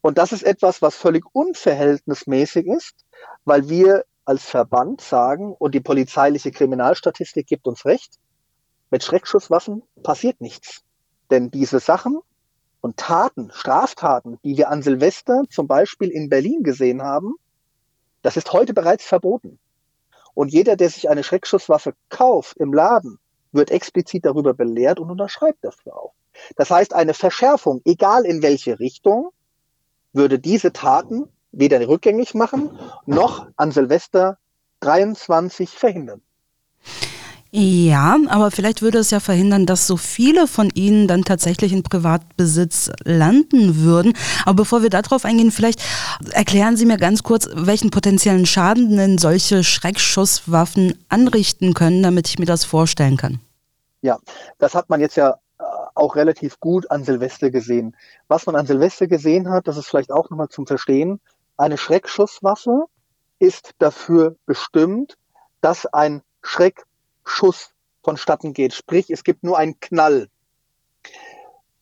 Und das ist etwas, was völlig unverhältnismäßig ist, weil wir als Verband sagen, und die polizeiliche Kriminalstatistik gibt uns recht, mit Schreckschusswaffen passiert nichts. Denn diese Sachen und Taten, Straftaten, die wir an Silvester zum Beispiel in Berlin gesehen haben, das ist heute bereits verboten. Und jeder, der sich eine Schreckschusswaffe kauft im Laden, wird explizit darüber belehrt und unterschreibt dafür auch. Das heißt, eine Verschärfung, egal in welche Richtung, würde diese Taten weder rückgängig machen, noch an Silvester 23 verhindern. Ja, aber vielleicht würde es ja verhindern, dass so viele von ihnen dann tatsächlich in Privatbesitz landen würden. Aber bevor wir darauf eingehen, vielleicht erklären Sie mir ganz kurz, welchen potenziellen Schaden denn solche Schreckschusswaffen anrichten können, damit ich mir das vorstellen kann. Ja, das hat man jetzt ja äh, auch relativ gut an Silvester gesehen. Was man an Silvester gesehen hat, das ist vielleicht auch nochmal zum Verstehen, eine Schreckschusswaffe ist dafür bestimmt, dass ein Schreck Schuss vonstatten geht. Sprich, es gibt nur einen Knall.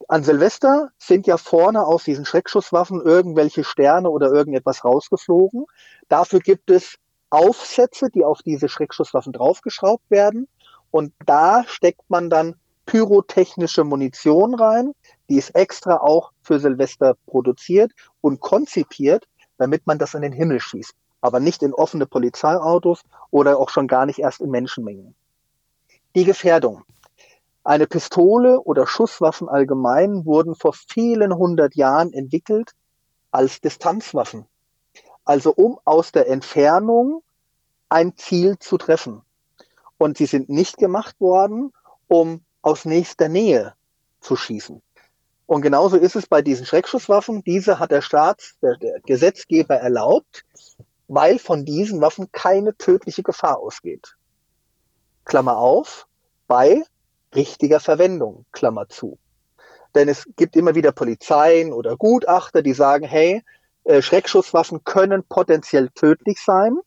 An Silvester sind ja vorne aus diesen Schreckschusswaffen irgendwelche Sterne oder irgendetwas rausgeflogen. Dafür gibt es Aufsätze, die auf diese Schreckschusswaffen draufgeschraubt werden. Und da steckt man dann pyrotechnische Munition rein. Die ist extra auch für Silvester produziert und konzipiert, damit man das in den Himmel schießt. Aber nicht in offene Polizeiautos oder auch schon gar nicht erst in Menschenmengen. Die Gefährdung. Eine Pistole oder Schusswaffen allgemein wurden vor vielen hundert Jahren entwickelt als Distanzwaffen. Also um aus der Entfernung ein Ziel zu treffen. Und sie sind nicht gemacht worden, um aus nächster Nähe zu schießen. Und genauso ist es bei diesen Schreckschusswaffen. Diese hat der Staat, der, der Gesetzgeber erlaubt, weil von diesen Waffen keine tödliche Gefahr ausgeht. Klammer auf, bei richtiger Verwendung, Klammer zu. Denn es gibt immer wieder Polizeien oder Gutachter, die sagen, hey, äh, Schreckschusswaffen können potenziell tödlich sein.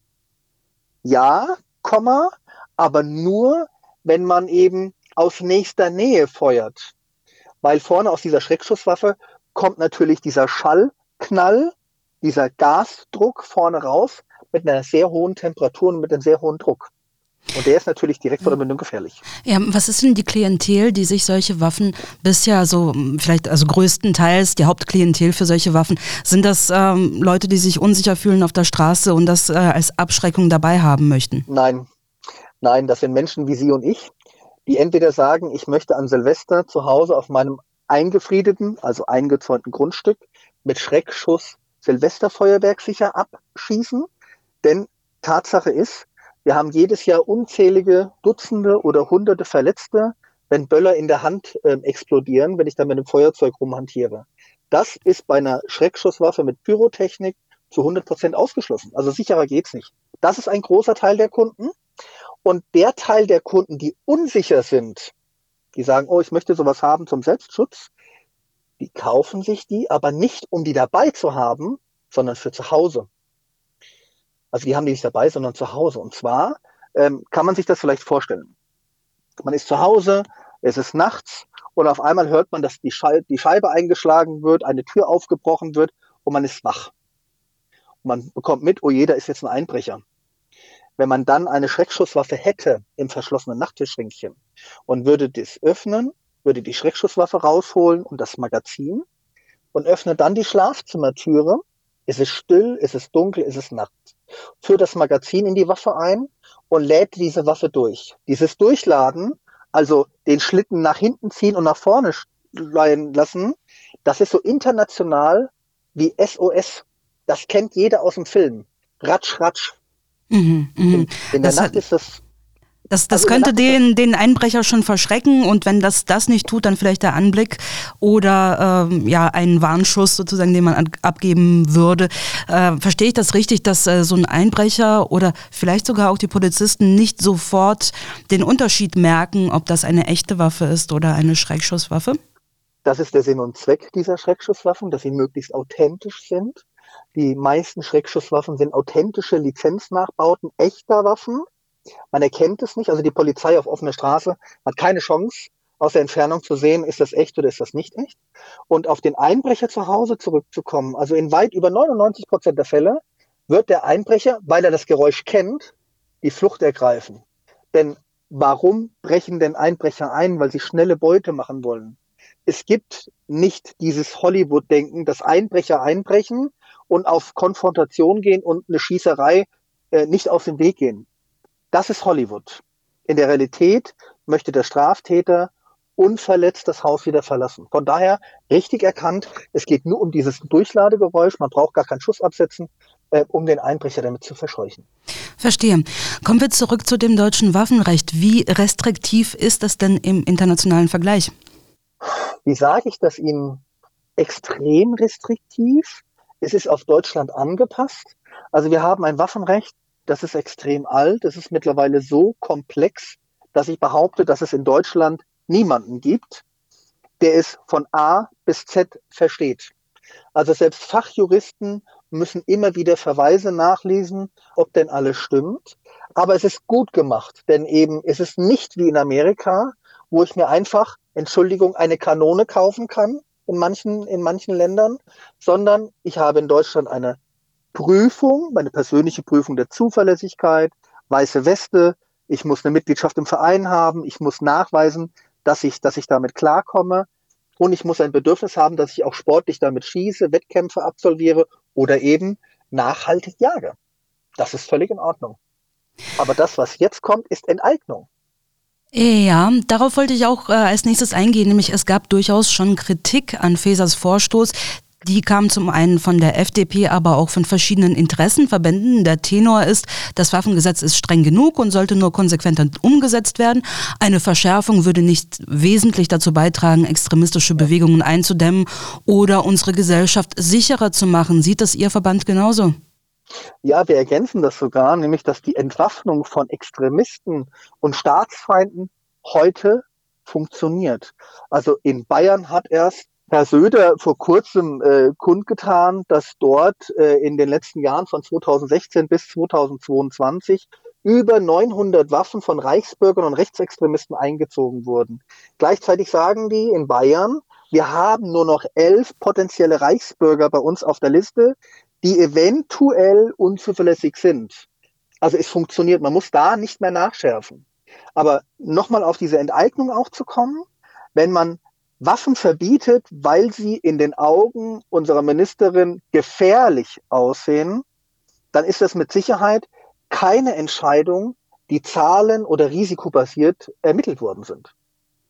Ja, Komma, aber nur, wenn man eben aus nächster Nähe feuert. Weil vorne aus dieser Schreckschusswaffe kommt natürlich dieser Schallknall, dieser Gasdruck vorne raus mit einer sehr hohen Temperatur und mit einem sehr hohen Druck. Und der ist natürlich direkt vor der Mündung gefährlich. Ja, was ist denn die Klientel, die sich solche Waffen bisher so, vielleicht also größtenteils die Hauptklientel für solche Waffen, sind das ähm, Leute, die sich unsicher fühlen auf der Straße und das äh, als Abschreckung dabei haben möchten? Nein, nein, das sind Menschen wie Sie und ich, die entweder sagen, ich möchte an Silvester zu Hause auf meinem eingefriedeten, also eingezäunten Grundstück mit Schreckschuss Silvesterfeuerwerk sicher abschießen, denn Tatsache ist, wir haben jedes Jahr unzählige Dutzende oder Hunderte Verletzte, wenn Böller in der Hand äh, explodieren, wenn ich dann mit einem Feuerzeug rumhantiere. Das ist bei einer Schreckschusswaffe mit Pyrotechnik zu 100 Prozent ausgeschlossen. Also sicherer geht's nicht. Das ist ein großer Teil der Kunden. Und der Teil der Kunden, die unsicher sind, die sagen, oh, ich möchte sowas haben zum Selbstschutz, die kaufen sich die, aber nicht, um die dabei zu haben, sondern für zu Hause. Also die haben die nicht dabei, sondern zu Hause. Und zwar ähm, kann man sich das vielleicht vorstellen. Man ist zu Hause, es ist nachts und auf einmal hört man, dass die, Schei die Scheibe eingeschlagen wird, eine Tür aufgebrochen wird und man ist wach. Und man bekommt mit, oh je, da ist jetzt ein Einbrecher. Wenn man dann eine Schreckschusswaffe hätte im verschlossenen Nachttischschränkchen und würde das öffnen, würde die Schreckschusswaffe rausholen und das Magazin und öffnet dann die Schlafzimmertüre, ist es still, ist es dunkel, ist es Nacht führt das Magazin in die Waffe ein und lädt diese Waffe durch. Dieses Durchladen, also den Schlitten nach hinten ziehen und nach vorne leihen lassen, das ist so international wie SOS. Das kennt jeder aus dem Film. Ratsch, ratsch. Mhm, mh. In, in der Das Nacht ist das Das, das Also könnte den, den Einbrecher schon verschrecken und wenn das das nicht tut, dann vielleicht der Anblick oder ähm, ja ein Warnschuss sozusagen, den man an, abgeben würde. Äh, verstehe ich das richtig, dass äh, so ein Einbrecher oder vielleicht sogar auch die Polizisten nicht sofort den Unterschied merken, ob das eine echte Waffe ist oder eine Schreckschusswaffe? Das ist der Sinn und Zweck dieser Schreckschusswaffen, dass sie möglichst authentisch sind. Die meisten Schreckschusswaffen sind authentische Lizenznachbauten echter Waffen. Man erkennt es nicht, also die Polizei auf offener Straße hat keine Chance, aus der Entfernung zu sehen, ist das echt oder ist das nicht echt. Und auf den Einbrecher zu Hause zurückzukommen, also in weit über 99 Prozent der Fälle wird der Einbrecher, weil er das Geräusch kennt, die Flucht ergreifen. Denn warum brechen denn Einbrecher ein? Weil sie schnelle Beute machen wollen es gibt nicht dieses Hollywood-Denken, dass Einbrecher einbrechen und auf Konfrontation gehen und eine Schießerei äh, nicht aus dem Weg gehen. Das ist Hollywood. In der Realität möchte der Straftäter unverletzt das Haus wieder verlassen. Von daher richtig erkannt, es geht nur um dieses Durchladegeräusch, man braucht gar keinen Schuss absetzen, äh, um den Einbrecher damit zu verscheuchen. Verstehe. Kommen wir zurück zu dem deutschen Waffenrecht. Wie restriktiv ist das denn im internationalen Vergleich? Wie sage ich das Ihnen? Extrem restriktiv. Es ist auf Deutschland angepasst. Also wir haben ein Waffenrecht, das ist extrem alt. Es ist mittlerweile so komplex, dass ich behaupte, dass es in Deutschland niemanden gibt, der es von A bis Z versteht. Also selbst Fachjuristen müssen immer wieder Verweise nachlesen, ob denn alles stimmt. Aber es ist gut gemacht, denn eben es ist nicht wie in Amerika, wo ich mir einfach, Entschuldigung, eine Kanone kaufen kann in manchen, in manchen Ländern, sondern ich habe in Deutschland eine Prüfung, meine persönliche Prüfung der Zuverlässigkeit, weiße Weste, ich muss eine Mitgliedschaft im Verein haben, ich muss nachweisen, dass ich, dass ich damit klarkomme und ich muss ein Bedürfnis haben, dass ich auch sportlich damit schieße, Wettkämpfe absolviere oder eben nachhaltig jage. Das ist völlig in Ordnung. Aber das, was jetzt kommt, ist Enteignung. Ja, darauf wollte ich auch äh, als nächstes eingehen, nämlich es gab durchaus schon Kritik an Fesers Vorstoß. Die kam zum einen von der FDP, aber auch von verschiedenen Interessenverbänden. Der Tenor ist, das Waffengesetz ist streng genug und sollte nur konsequenter umgesetzt werden. Eine Verschärfung würde nicht wesentlich dazu beitragen, extremistische Bewegungen einzudämmen oder unsere Gesellschaft sicherer zu machen. Sieht das Ihr Verband genauso? Ja, wir ergänzen das sogar, nämlich dass die Entwaffnung von Extremisten und Staatsfeinden heute funktioniert. Also in Bayern hat erst Herr Söder vor kurzem äh, kundgetan, dass dort äh, in den letzten Jahren von 2016 bis 2022 über 900 Waffen von Reichsbürgern und Rechtsextremisten eingezogen wurden. Gleichzeitig sagen die in Bayern, wir haben nur noch elf potenzielle Reichsbürger bei uns auf der Liste, die eventuell unzuverlässig sind. Also es funktioniert, man muss da nicht mehr nachschärfen. Aber nochmal auf diese Enteignung auch zu kommen, wenn man Waffen verbietet, weil sie in den Augen unserer Ministerin gefährlich aussehen, dann ist das mit Sicherheit keine Entscheidung, die zahlen- oder risikobasiert ermittelt worden sind.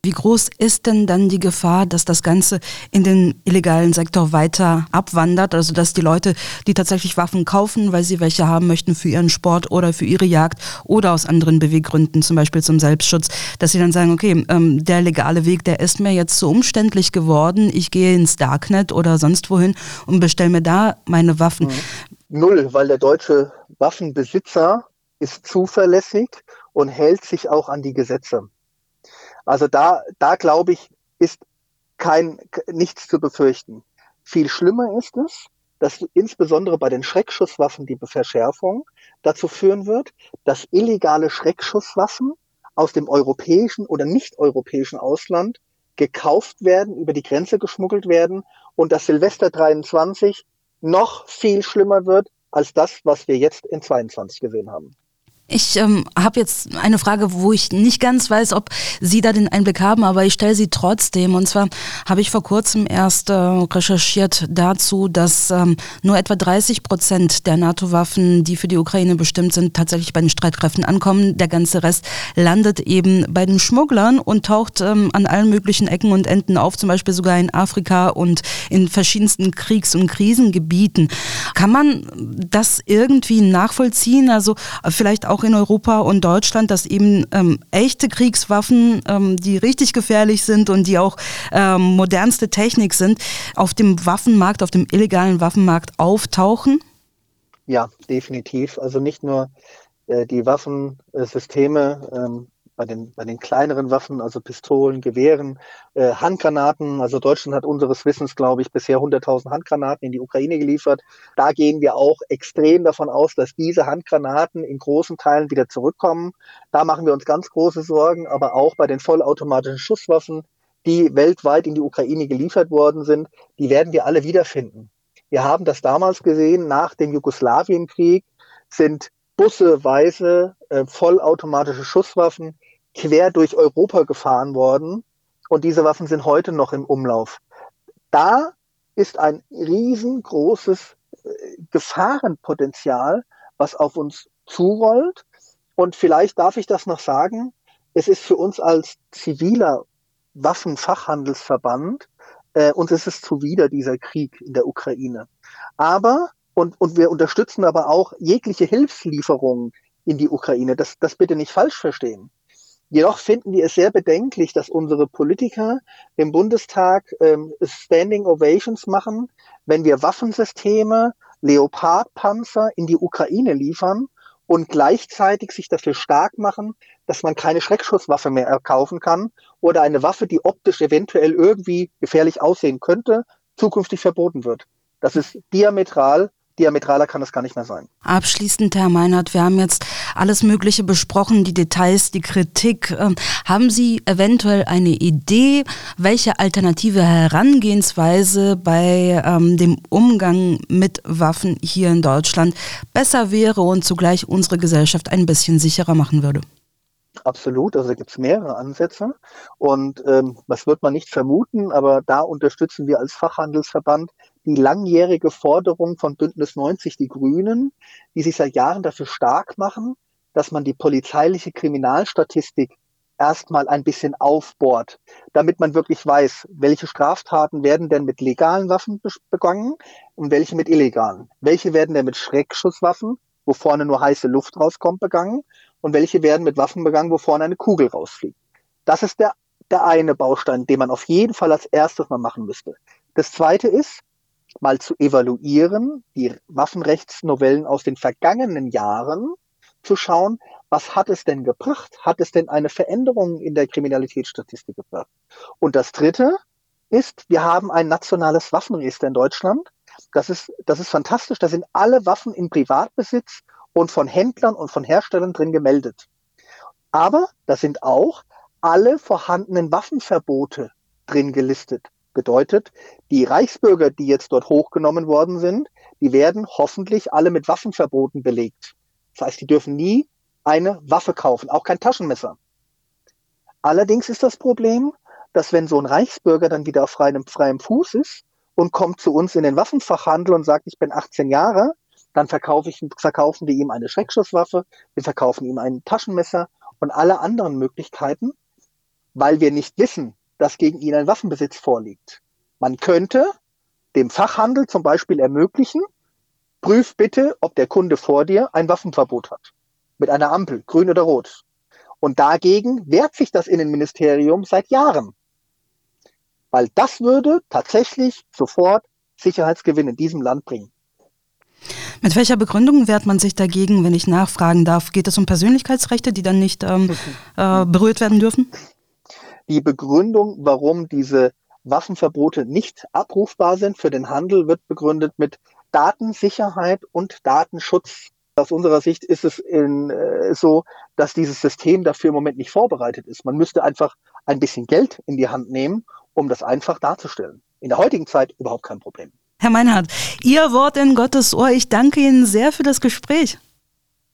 Wie groß ist denn dann die Gefahr, dass das Ganze in den illegalen Sektor weiter abwandert? Also dass die Leute, die tatsächlich Waffen kaufen, weil sie welche haben möchten für ihren Sport oder für ihre Jagd oder aus anderen Beweggründen, zum Beispiel zum Selbstschutz, dass sie dann sagen, okay, ähm, der legale Weg, der ist mir jetzt so umständlich geworden, ich gehe ins Darknet oder sonst wohin und bestelle mir da meine Waffen. Null, weil der deutsche Waffenbesitzer ist zuverlässig und hält sich auch an die Gesetze. Also da, da glaube ich, ist kein, nichts zu befürchten. Viel schlimmer ist es, dass insbesondere bei den Schreckschusswaffen die Verschärfung dazu führen wird, dass illegale Schreckschusswaffen aus dem europäischen oder nicht europäischen Ausland gekauft werden, über die Grenze geschmuggelt werden und dass Silvester 23 noch viel schlimmer wird als das, was wir jetzt in 22 gesehen haben. Ich ähm, habe jetzt eine Frage, wo ich nicht ganz weiß, ob Sie da den Einblick haben, aber ich stelle sie trotzdem. Und zwar habe ich vor kurzem erst äh, recherchiert dazu, dass ähm, nur etwa 30 Prozent der NATO-Waffen, die für die Ukraine bestimmt sind, tatsächlich bei den Streitkräften ankommen. Der ganze Rest landet eben bei den Schmugglern und taucht ähm, an allen möglichen Ecken und Enden auf, zum Beispiel sogar in Afrika und in verschiedensten Kriegs- und Krisengebieten. Kann man das irgendwie nachvollziehen? Also vielleicht auch auch in Europa und Deutschland, dass eben ähm, echte Kriegswaffen, ähm, die richtig gefährlich sind und die auch ähm, modernste Technik sind, auf dem Waffenmarkt, auf dem illegalen Waffenmarkt auftauchen? Ja, definitiv. Also nicht nur äh, die Waffensysteme, ähm, bei den, bei den kleineren Waffen, also Pistolen, Gewehren, äh, Handgranaten. Also Deutschland hat unseres Wissens, glaube ich, bisher 100.000 Handgranaten in die Ukraine geliefert. Da gehen wir auch extrem davon aus, dass diese Handgranaten in großen Teilen wieder zurückkommen. Da machen wir uns ganz große Sorgen, aber auch bei den vollautomatischen Schusswaffen, die weltweit in die Ukraine geliefert worden sind, die werden wir alle wiederfinden. Wir haben das damals gesehen, nach dem Jugoslawienkrieg sind busseweise äh, vollautomatische Schusswaffen quer durch Europa gefahren worden und diese Waffen sind heute noch im Umlauf. Da ist ein riesengroßes äh, Gefahrenpotenzial, was auf uns zurollt. Und vielleicht darf ich das noch sagen, es ist für uns als ziviler Waffenfachhandelsverband, äh, uns ist es zuwider, dieser Krieg in der Ukraine. Aber, und, und wir unterstützen aber auch jegliche Hilfslieferungen in die Ukraine. Das, das bitte nicht falsch verstehen. Jedoch finden wir es sehr bedenklich, dass unsere Politiker im Bundestag ähm, Standing Ovations machen, wenn wir Waffensysteme, Leopardpanzer in die Ukraine liefern und gleichzeitig sich dafür stark machen, dass man keine Schreckschusswaffe mehr kaufen kann oder eine Waffe, die optisch eventuell irgendwie gefährlich aussehen könnte, zukünftig verboten wird. Das ist diametral diametraler kann es gar nicht mehr sein. Abschließend, Herr Meinert, wir haben jetzt alles Mögliche besprochen, die Details, die Kritik. Ähm, haben Sie eventuell eine Idee, welche alternative Herangehensweise bei ähm, dem Umgang mit Waffen hier in Deutschland besser wäre und zugleich unsere Gesellschaft ein bisschen sicherer machen würde? Absolut, also da gibt es mehrere Ansätze und ähm, das wird man nicht vermuten, aber da unterstützen wir als Fachhandelsverband die langjährige Forderung von Bündnis 90 Die Grünen, die sich seit Jahren dafür stark machen, dass man die polizeiliche Kriminalstatistik erstmal ein bisschen aufbohrt, damit man wirklich weiß, welche Straftaten werden denn mit legalen Waffen begangen und welche mit illegalen. Welche werden denn mit Schreckschusswaffen, wo vorne nur heiße Luft rauskommt, begangen und welche werden mit Waffen begangen, wo vorne eine Kugel rausfliegt. Das ist der, der eine Baustein, den man auf jeden Fall als erstes mal machen müsste. Das zweite ist, mal zu evaluieren, die Waffenrechtsnovellen aus den vergangenen Jahren, zu schauen, was hat es denn gebracht? Hat es denn eine Veränderung in der Kriminalitätsstatistik gebracht? Und das Dritte ist, wir haben ein nationales Waffenregister in Deutschland. Das ist, das ist fantastisch. Da sind alle Waffen in Privatbesitz und von Händlern und von Herstellern drin gemeldet. Aber da sind auch alle vorhandenen Waffenverbote drin gelistet. Bedeutet, die Reichsbürger, die jetzt dort hochgenommen worden sind, die werden hoffentlich alle mit Waffenverboten belegt. Das heißt, die dürfen nie eine Waffe kaufen, auch kein Taschenmesser. Allerdings ist das Problem, dass wenn so ein Reichsbürger dann wieder auf freiem, freiem Fuß ist und kommt zu uns in den Waffenfachhandel und sagt, ich bin 18 Jahre, dann verkaufe ich, verkaufen wir ihm eine Schreckschusswaffe, wir verkaufen ihm ein Taschenmesser und alle anderen Möglichkeiten, weil wir nicht wissen, dass gegen ihn ein Waffenbesitz vorliegt. Man könnte dem Fachhandel zum Beispiel ermöglichen, prüf bitte, ob der Kunde vor dir ein Waffenverbot hat. Mit einer Ampel, grün oder rot. Und dagegen wehrt sich das Innenministerium seit Jahren. Weil das würde tatsächlich sofort Sicherheitsgewinn in diesem Land bringen. Mit welcher Begründung wehrt man sich dagegen, wenn ich nachfragen darf? Geht es um Persönlichkeitsrechte, die dann nicht ähm, äh, berührt werden dürfen? Die Begründung, warum diese Waffenverbote nicht abrufbar sind für den Handel, wird begründet mit Datensicherheit und Datenschutz. Aus unserer Sicht ist es in, äh, so, dass dieses System dafür im Moment nicht vorbereitet ist. Man müsste einfach ein bisschen Geld in die Hand nehmen, um das einfach darzustellen. In der heutigen Zeit überhaupt kein Problem. Herr Meinhardt, Ihr Wort in Gottes Ohr. Ich danke Ihnen sehr für das Gespräch.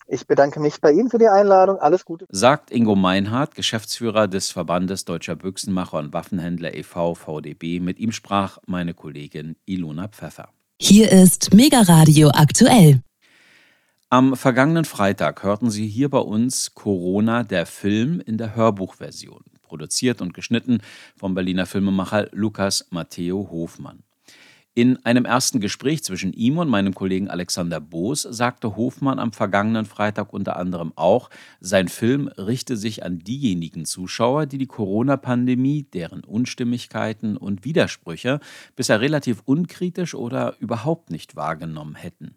Ich bedanke mich bei Ihnen für die Einladung. Alles Gute. Sagt Ingo Meinhardt, Geschäftsführer des Verbandes Deutscher Büchsenmacher und Waffenhändler e.V. VDB. Mit ihm sprach meine Kollegin Ilona Pfeffer. Hier ist Mega Radio aktuell. Am vergangenen Freitag hörten Sie hier bei uns Corona, der Film in der Hörbuchversion, produziert und geschnitten vom Berliner Filmemacher Lukas Matteo Hofmann. In einem ersten Gespräch zwischen ihm und meinem Kollegen Alexander Boos sagte Hofmann am vergangenen Freitag unter anderem auch, sein Film richte sich an diejenigen Zuschauer, die die Corona-Pandemie, deren Unstimmigkeiten und Widersprüche bisher relativ unkritisch oder überhaupt nicht wahrgenommen hätten.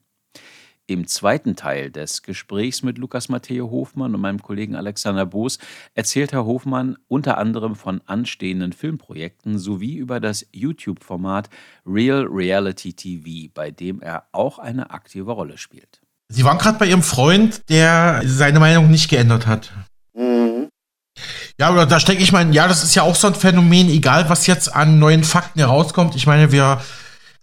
Im zweiten Teil des Gesprächs mit Lukas Matteo Hofmann und meinem Kollegen Alexander Boos erzählt Herr Hofmann unter anderem von anstehenden Filmprojekten sowie über das YouTube-Format Real Reality TV, bei dem er auch eine aktive Rolle spielt. Sie waren gerade bei Ihrem Freund, der seine Meinung nicht geändert hat. Mhm. Ja, oder da stecke ich mal, ja, das ist ja auch so ein Phänomen, egal was jetzt an neuen Fakten herauskommt. Ich meine, wir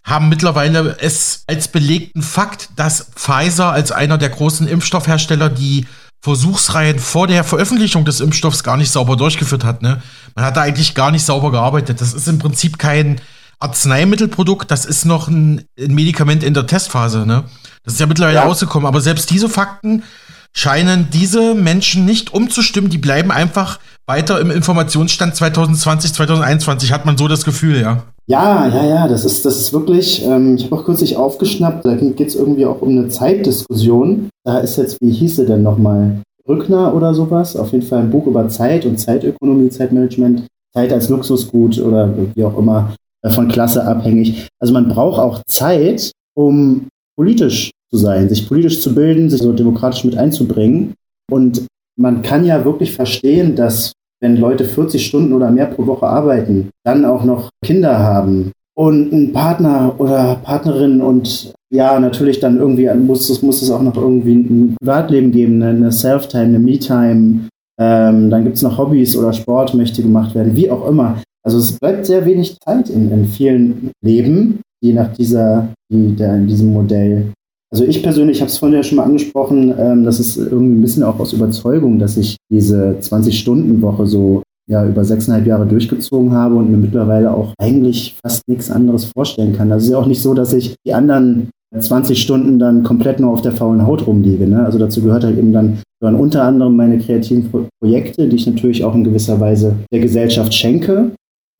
haben mittlerweile es als belegten Fakt, dass Pfizer als einer der großen Impfstoffhersteller die Versuchsreihen vor der Veröffentlichung des Impfstoffs gar nicht sauber durchgeführt hat. Ne? Man hat da eigentlich gar nicht sauber gearbeitet. Das ist im Prinzip kein Arzneimittelprodukt, das ist noch ein, Medikament in der Testphase. Ne? Das ist ja mittlerweile ja. rausgekommen. Aber selbst diese Fakten scheinen diese Menschen nicht umzustimmen. Die bleiben einfach weiter im Informationsstand 2020, 2021, hat man so das Gefühl, ja. Ja, ja, ja, das ist, das ist wirklich, ähm, ich habe auch kürzlich aufgeschnappt, da geht es irgendwie auch um eine Zeitdiskussion. Da ist jetzt, wie hieße denn nochmal? Rückner oder sowas, auf jeden Fall ein Buch über Zeit und Zeitökonomie, Zeitmanagement, Zeit als Luxusgut oder wie auch immer, äh, von Klasse abhängig. Also man braucht auch Zeit, um politisch zu sein, sich politisch zu bilden, sich so demokratisch mit einzubringen. Und man kann ja wirklich verstehen, dass wenn Leute 40 Stunden oder mehr pro Woche arbeiten, dann auch noch Kinder haben und einen Partner oder Partnerin und ja, natürlich dann irgendwie muss es, muss es auch noch irgendwie ein Privatleben geben, ne, eine Self-Time, eine Me-Time. Ähm, dann gibt es noch Hobbys oder Sport möchte gemacht werden, wie auch immer. Also es bleibt sehr wenig Zeit in, in vielen Leben, die nach dieser, die, der, in diesem Modell also ich persönlich habe es vorhin ja schon mal angesprochen, ähm, das ist irgendwie ein bisschen auch aus Überzeugung, dass ich diese 20-Stunden-Woche so ja über sechseinhalb Jahre durchgezogen habe und mir mittlerweile auch eigentlich fast nichts anderes vorstellen kann. Das ist ja auch nicht so, dass ich die anderen 20 Stunden dann komplett nur auf der faulen Haut rumliege. Ne? Also dazu gehört halt eben dann gehören unter anderem meine kreativen Pro Projekte, die ich natürlich auch in gewisser Weise der Gesellschaft schenke.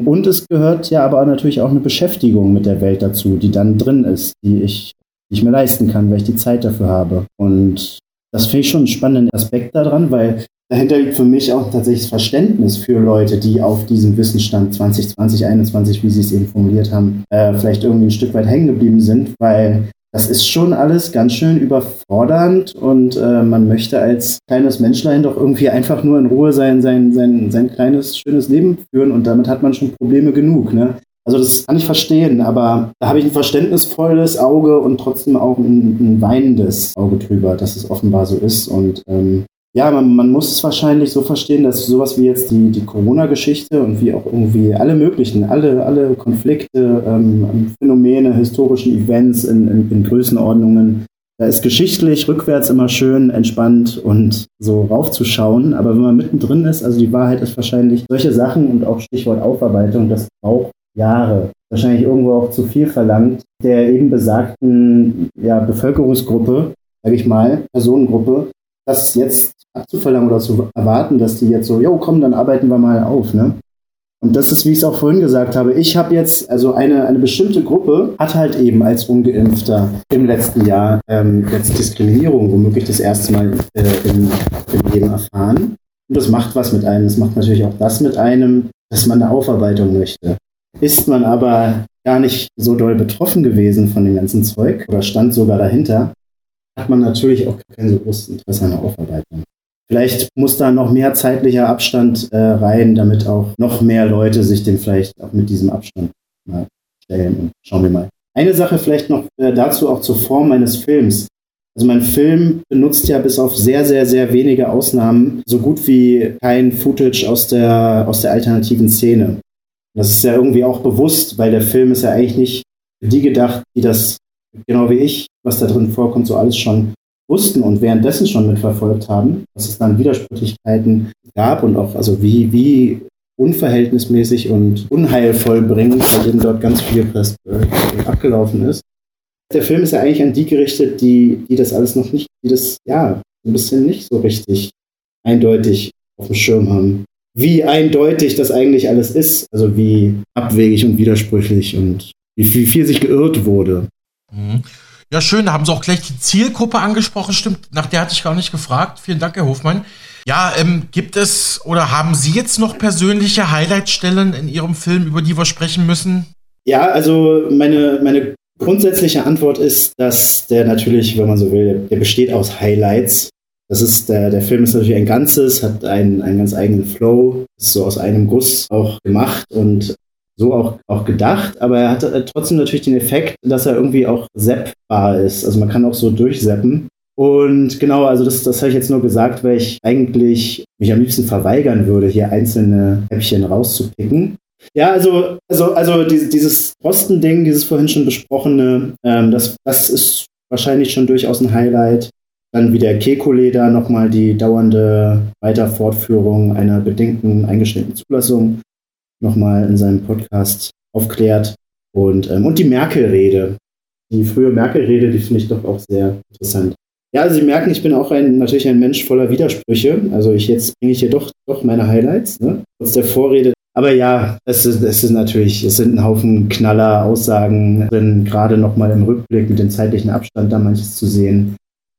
Und es gehört ja aber natürlich auch eine Beschäftigung mit der Welt dazu, die dann drin ist, die ich ich mir leisten kann, weil ich die Zeit dafür habe. Und das finde ich schon einen spannenden Aspekt daran, weil dahinter liegt für mich auch tatsächlich das Verständnis für Leute, die auf diesem Wissensstand 2020, 2021, wie sie es eben formuliert haben, äh, vielleicht irgendwie ein Stück weit hängen geblieben sind, weil das ist schon alles ganz schön überfordernd und äh, man möchte als kleines Menschlein doch irgendwie einfach nur in Ruhe sein, sein, sein, sein kleines, schönes Leben führen und damit hat man schon Probleme genug. Ne? Also das kann ich verstehen, aber da habe ich ein verständnisvolles Auge und trotzdem auch ein, ein weinendes Auge drüber, dass es offenbar so ist. Und ähm, ja, man, man, muss es wahrscheinlich so verstehen, dass sowas wie jetzt die, die Corona-Geschichte und wie auch irgendwie alle möglichen, alle, alle Konflikte, ähm, Phänomene, historischen Events in, in, in Größenordnungen, da ist geschichtlich rückwärts immer schön entspannt und so raufzuschauen. Aber wenn man mittendrin ist, also die Wahrheit ist wahrscheinlich solche Sachen und auch Stichwort Aufarbeitung, das braucht Jahre, wahrscheinlich irgendwo auch zu viel verlangt, der eben besagten ja, Bevölkerungsgruppe, sage ich mal, Personengruppe, das jetzt abzuverlangen oder zu erwarten, dass die jetzt so, jo, komm, dann arbeiten wir mal auf, ne? Und das ist, wie ich es auch vorhin gesagt habe, ich habe jetzt, also eine, eine bestimmte Gruppe hat halt eben als Ungeimpfter im letzten Jahr ähm, jetzt Diskriminierung womöglich das erste Mal äh, im, im Leben erfahren. Und das macht was mit einem. Das macht natürlich auch das mit einem, dass man eine Aufarbeitung möchte. Ist man aber gar nicht so doll betroffen gewesen von dem ganzen Zeug oder stand sogar dahinter, hat man natürlich auch kein so großes Interesse an der Aufarbeitung. Vielleicht muss da noch mehr zeitlicher Abstand äh, rein, damit auch noch mehr Leute sich dem vielleicht auch mit diesem Abstand mal stellen. Und schauen wir mal. Eine Sache vielleicht noch äh, dazu auch zur Form meines Films. Also mein Film benutzt ja bis auf sehr, sehr, sehr wenige Ausnahmen so gut wie kein Footage aus der, aus der alternativen Szene. Das ist ja irgendwie auch bewusst, weil der Film ist ja eigentlich nicht für die gedacht, die das, genau wie ich, was da drin vorkommt, so alles schon wussten und währenddessen schon mitverfolgt haben, dass es dann Widersprüchlichkeiten gab und auch, also wie, wie unverhältnismäßig und unheilvoll bringend bei denen dort ganz viel äh, abgelaufen ist. Der Film ist ja eigentlich an die gerichtet, die, die das alles noch nicht, die das, ja, ein bisschen nicht so richtig eindeutig auf dem Schirm haben. Wie eindeutig das eigentlich alles ist, also wie abwegig und widersprüchlich und wie viel, sich geirrt wurde. Mhm. Ja, schön, da haben Sie auch gleich die Zielgruppe angesprochen, stimmt, nach der hatte ich gar nicht gefragt. Vielen Dank, Herr Hofmann. Ja, ähm, gibt es oder haben Sie jetzt noch persönliche Highlightstellen in Ihrem Film, über die wir sprechen müssen? Ja, also meine, meine grundsätzliche Antwort ist, dass der natürlich, wenn man so will, der besteht aus Highlights. Das ist der, der Film ist natürlich ein Ganzes, hat einen, einen ganz eigenen Flow, ist so aus einem Guss auch gemacht und so auch, auch gedacht, aber er hat äh, trotzdem natürlich den Effekt, dass er irgendwie auch seppbar ist. Also man kann auch so durchseppen. Und genau, also das, das habe ich jetzt nur gesagt, weil ich eigentlich mich am liebsten verweigern würde, hier einzelne Häppchen rauszupicken. Ja, also, also, also dieses, Posten-Ding, dieses vorhin schon besprochene, ähm, das, das ist wahrscheinlich schon durchaus ein Highlight. Dann wie der Kekulé da nochmal die dauernde Weiterfortführung einer bedingten eingeschränkten Zulassung nochmal in seinem Podcast aufklärt. Und, ähm, und die Merkel-Rede. Die frühe Merkel-Rede, die finde ich doch auch sehr interessant. Ja, also Sie merken, ich bin auch ein, natürlich ein Mensch voller Widersprüche. Also ich jetzt bringe ich hier doch, doch meine Highlights, ne? Trotz der Vorrede. Aber ja, es ist, es ist natürlich, es sind ein Haufen Knaller, Aussagen drin, gerade nochmal im Rückblick mit dem zeitlichen Abstand da manches zu sehen.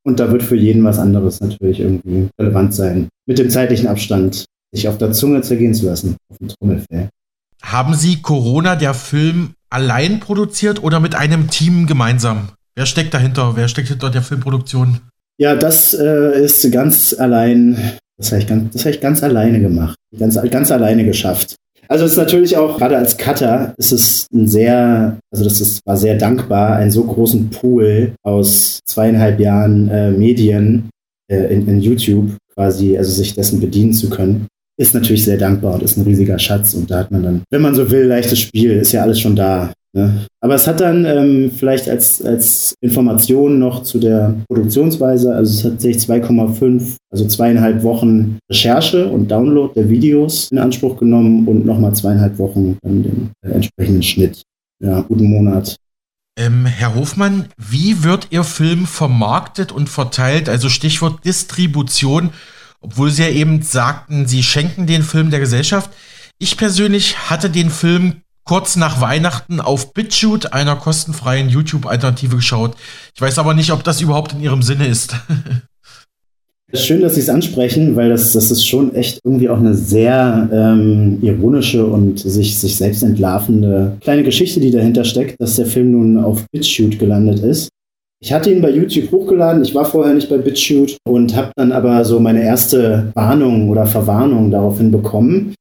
Und da wird für jeden was anderes natürlich irgendwie relevant sein. Mit dem zeitlichen Abstand sich auf der Zunge zergehen zu lassen, auf dem Trommelfell. Haben Sie Corona, der Film, allein produziert oder mit einem Team gemeinsam? Wer steckt dahinter? Wer steckt hinter der Filmproduktion? Ja, das äh, ist ganz allein, das habe ich, ganz, das hab ich ganz alleine gemacht. Ganz, ganz alleine geschafft. Also es ist natürlich auch, gerade als Cutter, ist es ein sehr, also das ist, war sehr dankbar, einen so großen Pool aus zweieinhalb Jahren äh, Medien äh, in, in YouTube quasi, also sich dessen bedienen zu können ist natürlich sehr dankbar und ist ein riesiger Schatz. Und da hat man dann, wenn man so will, leichtes Spiel, ist ja alles schon da. Ne? Aber es hat dann ähm, vielleicht als, als Information noch zu der Produktionsweise, also es hat sich 2,5, also zweieinhalb Wochen Recherche und Download der Videos in Anspruch genommen und nochmal zweieinhalb Wochen dann den äh, entsprechenden Schnitt. Ja, guten Monat. Ähm, Herr Hofmann, wie wird Ihr Film vermarktet und verteilt? Also Stichwort Distribution obwohl sie ja eben sagten, sie schenken den Film der Gesellschaft. Ich persönlich hatte den Film kurz nach Weihnachten auf BitChute, einer kostenfreien YouTube-Alternative, geschaut. Ich weiß aber nicht, ob das überhaupt in ihrem Sinne ist. Schön, dass Sie es ansprechen, weil das, das ist schon echt irgendwie auch eine sehr ähm, ironische und sich, sich selbst entlarvende kleine Geschichte, die dahinter steckt, dass der Film nun auf BitChute gelandet ist. Ich hatte ihn bei YouTube hochgeladen. Ich war vorher nicht bei BitChute und habe dann aber so meine erste Warnung oder Verwarnung daraufhin bekommen.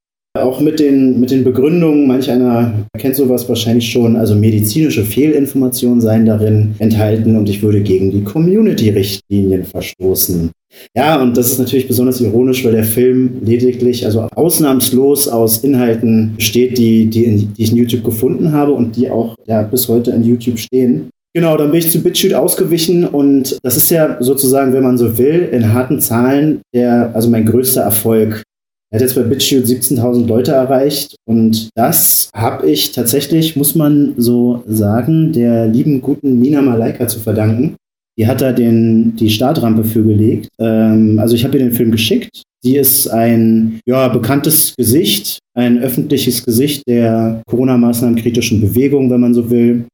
Auch mit den, mit den Begründungen, manch einer kennt sowas wahrscheinlich schon, also medizinische Fehlinformationen seien darin enthalten und ich würde gegen die Community-Richtlinien verstoßen. Ja, und das ist natürlich besonders ironisch, weil der Film lediglich, also ausnahmslos aus Inhalten besteht, die, die, in, die ich in YouTube gefunden habe und die auch ja, bis heute in YouTube stehen. Genau, dann bin ich zu BitChute ausgewichen und das ist ja sozusagen, wenn man so will, in harten Zahlen der, also mein größter Erfolg. Er hat jetzt bei BitChute 17.000 Leute erreicht und das habe ich tatsächlich, muss man so sagen, der lieben guten Nina Malaika zu verdanken. Die hat da den, die Startrampe für gelegt. Ähm, also ich habe ihr den Film geschickt. Sie ist ein ja, bekanntes Gesicht, ein öffentliches Gesicht der Corona-Maßnahmen kritischen Bewegung, wenn man so will.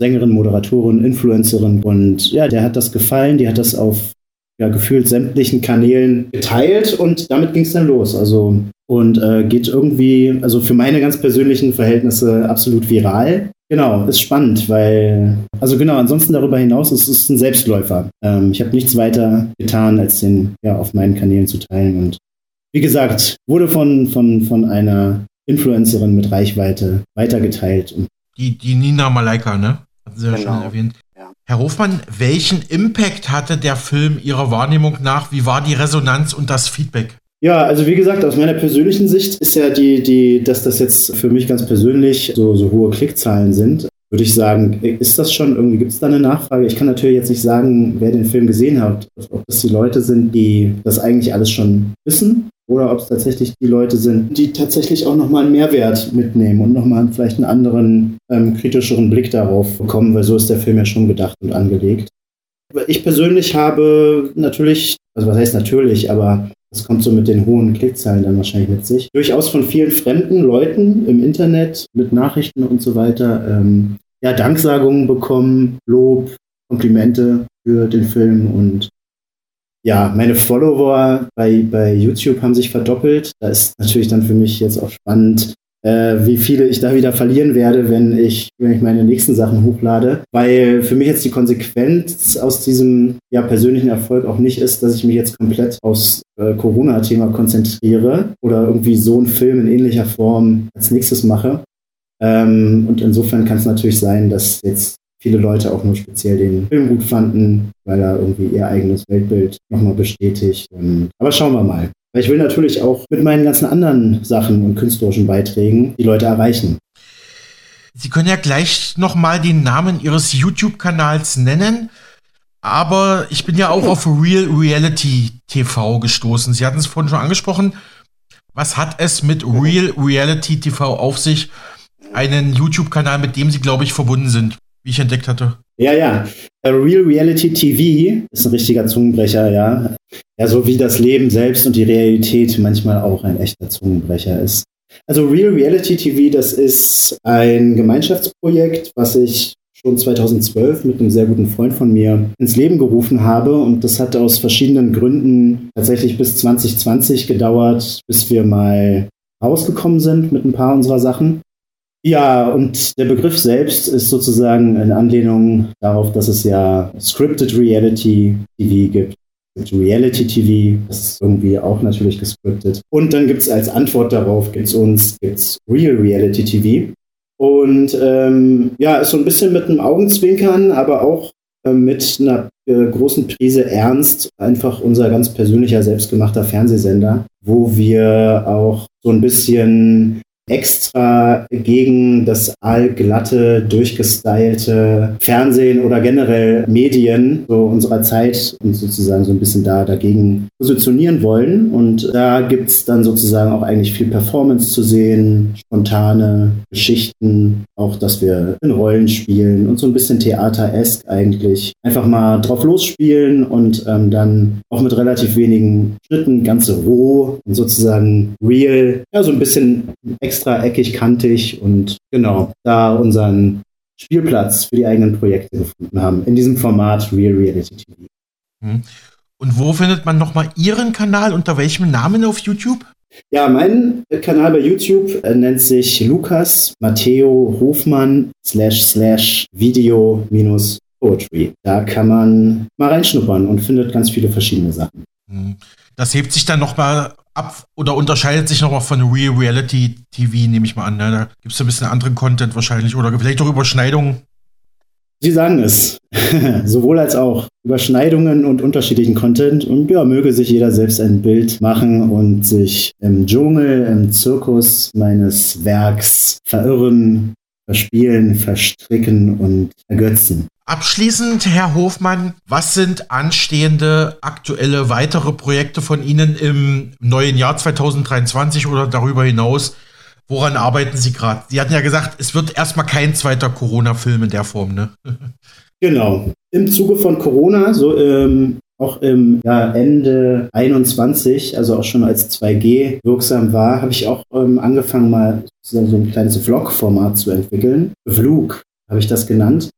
Sängerin, Moderatorin, Influencerin. Und ja, der hat das gefallen, die hat das auf ja, gefühlt sämtlichen Kanälen geteilt und damit ging es dann los. Also und äh, geht irgendwie, also für meine ganz persönlichen Verhältnisse absolut viral. Genau, ist spannend, weil, also genau, ansonsten darüber hinaus ist es ein Selbstläufer. Ähm, ich habe nichts weiter getan, als den ja auf meinen Kanälen zu teilen. Und wie gesagt, wurde von, von, von einer Influencerin mit Reichweite weitergeteilt. Die, die Nina Malaika, ne? Hatten Sie ja genau. schon erwähnt. Herr Hofmann, welchen Impact hatte der Film Ihrer Wahrnehmung nach? Wie war die Resonanz und das Feedback? Ja, also wie gesagt, aus meiner persönlichen Sicht ist ja die, die, dass das jetzt für mich ganz persönlich so, so hohe Klickzahlen sind, würde ich sagen, ist das schon irgendwie, gibt es da eine Nachfrage? Ich kann natürlich jetzt nicht sagen, wer den Film gesehen hat, ob das die Leute sind, die das eigentlich alles schon wissen oder ob es tatsächlich die Leute sind, die tatsächlich auch nochmal einen Mehrwert mitnehmen und nochmal vielleicht einen anderen, ähm, kritischeren Blick darauf bekommen, weil so ist der Film ja schon gedacht und angelegt. Ich persönlich habe natürlich, also was heißt natürlich, aber das kommt so mit den hohen Klickzahlen dann wahrscheinlich mit sich. Durchaus von vielen fremden Leuten im Internet mit Nachrichten und so weiter ähm, ja, Danksagungen bekommen, Lob, Komplimente für den Film und ja, meine Follower bei, bei YouTube haben sich verdoppelt. Da ist natürlich dann für mich jetzt auch spannend, äh, wie viele ich da wieder verlieren werde, wenn ich, wenn ich meine nächsten Sachen hochlade. Weil für mich jetzt die Konsequenz aus diesem ja, persönlichen Erfolg auch nicht ist, dass ich mich jetzt komplett aufs äh, Corona-Thema konzentriere oder irgendwie so einen Film in ähnlicher Form als nächstes mache. Ähm, und insofern kann es natürlich sein, dass jetzt viele Leute auch nur speziell den Film gut fanden, weil er irgendwie ihr eigenes Weltbild nochmal bestätigt. Und, aber schauen wir mal. Weil ich will natürlich auch mit meinen ganzen anderen Sachen und künstlerischen Beiträgen die Leute erreichen. Sie können ja gleich nochmal den Namen Ihres YouTube-Kanals nennen. Aber ich bin ja auch auf Real Reality TV gestoßen. Sie hatten es vorhin schon angesprochen. Was hat es mit Real Reality TV auf sich? Einen YouTube-Kanal, mit dem Sie, glaube ich, verbunden sind, wie ich entdeckt hatte. Ja, ja. Real Reality TV ist ein richtiger Zungenbrecher, ja. Ja, so wie das Leben selbst und die Realität manchmal auch ein echter Zungenbrecher ist. Also Real Reality TV, das ist ein Gemeinschaftsprojekt, was ich schon 2012 mit einem sehr guten Freund von mir ins Leben gerufen habe. Und das hat aus verschiedenen Gründen tatsächlich bis 2020 gedauert, bis wir mal rausgekommen sind mit ein paar unserer Sachen. Ja, und der Begriff selbst ist sozusagen eine Anlehnung darauf, dass es ja Scripted Reality TV gibt. Reality TV, das ist irgendwie auch natürlich gescriptet. Und dann gibt es als Antwort darauf, gibt es uns, gibt's Real Reality TV. Und ähm, ja, ist so ein bisschen mit einem Augenzwinkern, aber auch äh, mit einer äh, großen Prise Ernst, einfach unser ganz persönlicher, selbstgemachter Fernsehsender, wo wir auch so ein bisschen extra gegen das allglatte, durchgestylte Fernsehen oder generell Medien so unserer Zeit und sozusagen so ein bisschen da dagegen positionieren wollen. Und da gibt es dann sozusagen auch eigentlich viel Performance zu sehen, spontane Geschichten, auch dass wir in Rollen spielen und so ein bisschen Theater-esk eigentlich. Einfach mal drauf losspielen und ähm, dann auch mit relativ wenigen Schritten, ganz roh und sozusagen real, ja, so ein bisschen extra eckig, kantig und genau, da unseren Spielplatz für die eigenen Projekte gefunden haben, in diesem Format Real Reality TV. Hm. Und wo findet man nochmal Ihren Kanal? Unter welchem Namen auf YouTube? Ja, mein Kanal bei YouTube äh, nennt sich Lukas Matteo Hofmann slash slash Video minus Poetry. Da kann man mal reinschnuppern und findet ganz viele verschiedene Sachen. Hm. Das hebt sich dann nochmal ab oder unterscheidet sich nochmal von Real Reality TV, nehme ich mal an. Ne? Da gibt es ein bisschen anderen Content wahrscheinlich oder vielleicht auch Überschneidungen. Sie sagen es. Sowohl als auch. Überschneidungen und unterschiedlichen Content. Und ja, möge sich jeder selbst ein Bild machen und sich im Dschungel, im Zirkus meines Werks verirren, verspielen, verstricken und ergötzen. Abschließend, Herr Hofmann, was sind anstehende aktuelle weitere Projekte von Ihnen im neuen Jahr 2023 oder darüber hinaus? Woran arbeiten Sie gerade? Sie hatten ja gesagt, es wird erstmal kein zweiter Corona-Film in der Form, ne? genau. Im Zuge von Corona, so ähm, auch im ja, Ende 21, also auch schon als 2G wirksam war, habe ich auch ähm, angefangen, mal so ein kleines Vlog-Format zu entwickeln. Vlog habe ich das genannt.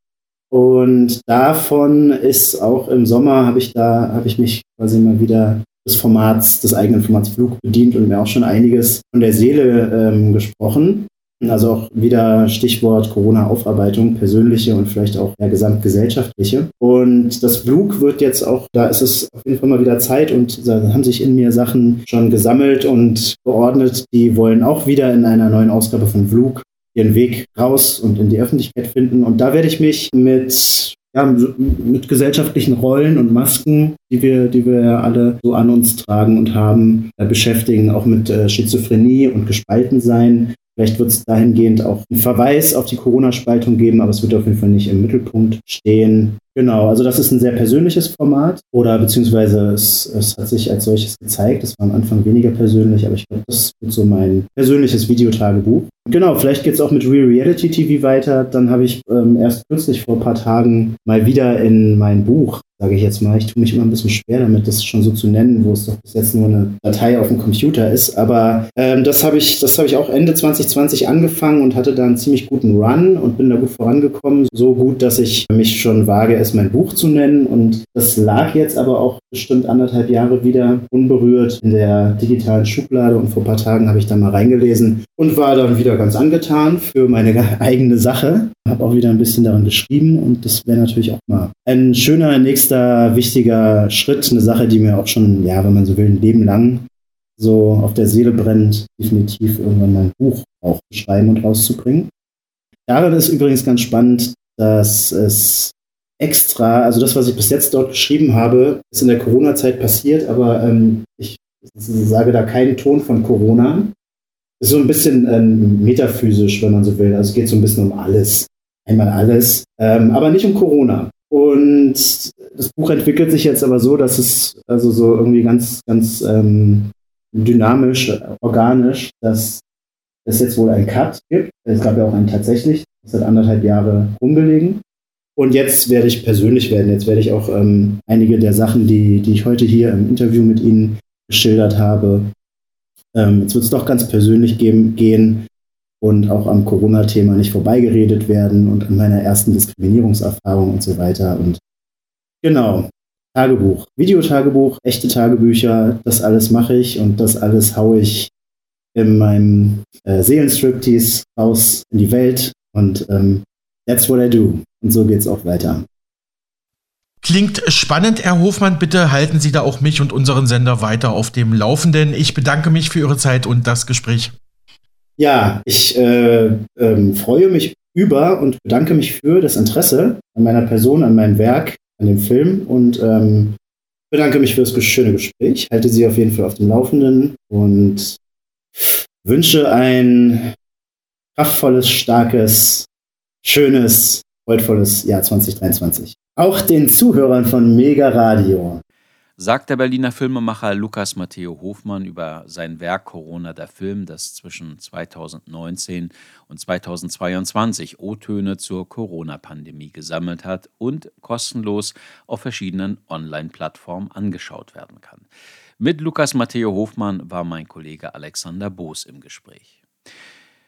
Und davon ist auch im Sommer habe ich da, habe ich mich quasi mal wieder des Formats, des eigenen Formats Flug bedient und mir auch schon einiges von der Seele ähm, gesprochen. Also auch wieder Stichwort Corona-Aufarbeitung, persönliche und vielleicht auch ja, gesamtgesellschaftliche. Und das Flug wird jetzt auch, da ist es auf jeden Fall mal wieder Zeit und da haben sich in mir Sachen schon gesammelt und geordnet, die wollen auch wieder in einer neuen Ausgabe von Flug ihren Weg raus und in die Öffentlichkeit finden. Und da werde ich mich mit ja, mit gesellschaftlichen Rollen und Masken, die wir, die wir alle so an uns tragen und haben, äh, beschäftigen, auch mit äh, Schizophrenie und Gespaltensein. Vielleicht wird es dahingehend auch einen Verweis auf die Corona-Spaltung geben, aber es wird auf jeden Fall nicht im Mittelpunkt stehen. Genau, also das ist ein sehr persönliches Format oder beziehungsweise es, es hat sich als solches gezeigt. Es war am Anfang weniger persönlich, aber ich glaube, das wird so mein persönliches Videotagebuch. Genau, vielleicht geht es auch mit Real Reality TV weiter. Dann habe ich ähm, erst kürzlich vor ein paar Tagen mal wieder in mein Buch sage ich jetzt mal. Ich tue mich immer ein bisschen schwer damit, das schon so zu nennen, wo es doch bis jetzt nur eine Datei auf dem Computer ist. Aber ähm, das habe ich, das habe ich auch Ende 2020 angefangen und hatte da einen ziemlich guten Run und bin da gut vorangekommen. So gut, dass ich mich schon wage, es mein Buch zu nennen. Und das lag jetzt aber auch bestimmt anderthalb Jahre wieder unberührt in der digitalen Schublade. Und vor ein paar Tagen habe ich da mal reingelesen und war dann wieder ganz angetan für meine eigene Sache. Habe auch wieder ein bisschen daran geschrieben und das wäre natürlich auch mal ein schöner nächster wichtiger Schritt, eine Sache, die mir auch schon, ja, wenn man so will, ein Leben lang so auf der Seele brennt, definitiv irgendwann mein Buch auch schreiben und rauszubringen. Daran ist übrigens ganz spannend, dass es extra, also das, was ich bis jetzt dort geschrieben habe, ist in der Corona-Zeit passiert, aber ähm, ich sage da keinen Ton von Corona. Ist so ein bisschen ähm, metaphysisch, wenn man so will. Also es geht so ein bisschen um alles einmal alles, ähm, aber nicht um Corona. Und das Buch entwickelt sich jetzt aber so, dass es also so irgendwie ganz, ganz ähm, dynamisch, organisch, dass es jetzt wohl einen Cut gibt. Es gab ja auch einen tatsächlich, seit anderthalb Jahre rumgelegen. Und jetzt werde ich persönlich werden. Jetzt werde ich auch ähm, einige der Sachen, die, die ich heute hier im Interview mit Ihnen geschildert habe, ähm, jetzt wird es doch ganz persönlich geben, gehen und auch am Corona-Thema nicht vorbeigeredet werden und an meiner ersten Diskriminierungserfahrung und so weiter. Und genau, Tagebuch, Videotagebuch, echte Tagebücher, das alles mache ich und das alles haue ich in meinem äh, Seelenstriptease raus in die Welt und ähm, that's what I do. Und so geht's auch weiter. Klingt spannend, Herr Hofmann. Bitte halten Sie da auch mich und unseren Sender weiter auf dem Laufenden. Ich bedanke mich für Ihre Zeit und das Gespräch. Ja, ich äh, ähm, freue mich über und bedanke mich für das Interesse an meiner Person, an meinem Werk, an dem Film und ähm, bedanke mich für das schöne Gespräch. Halte Sie auf jeden Fall auf dem Laufenden und wünsche ein kraftvolles, starkes, schönes, freudvolles Jahr 2023. Auch den Zuhörern von Mega Radio sagt der Berliner Filmemacher Lukas Matteo Hofmann über sein Werk Corona der Film, das zwischen 2019 und 2022 O-Töne zur Corona-Pandemie gesammelt hat und kostenlos auf verschiedenen Online-Plattformen angeschaut werden kann. Mit Lukas Matteo Hofmann war mein Kollege Alexander Boos im Gespräch.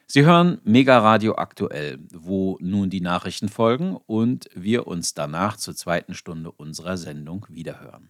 Sie hören Mega Radio aktuell, wo nun die Nachrichten folgen und wir uns danach zur zweiten Stunde unserer Sendung wiederhören.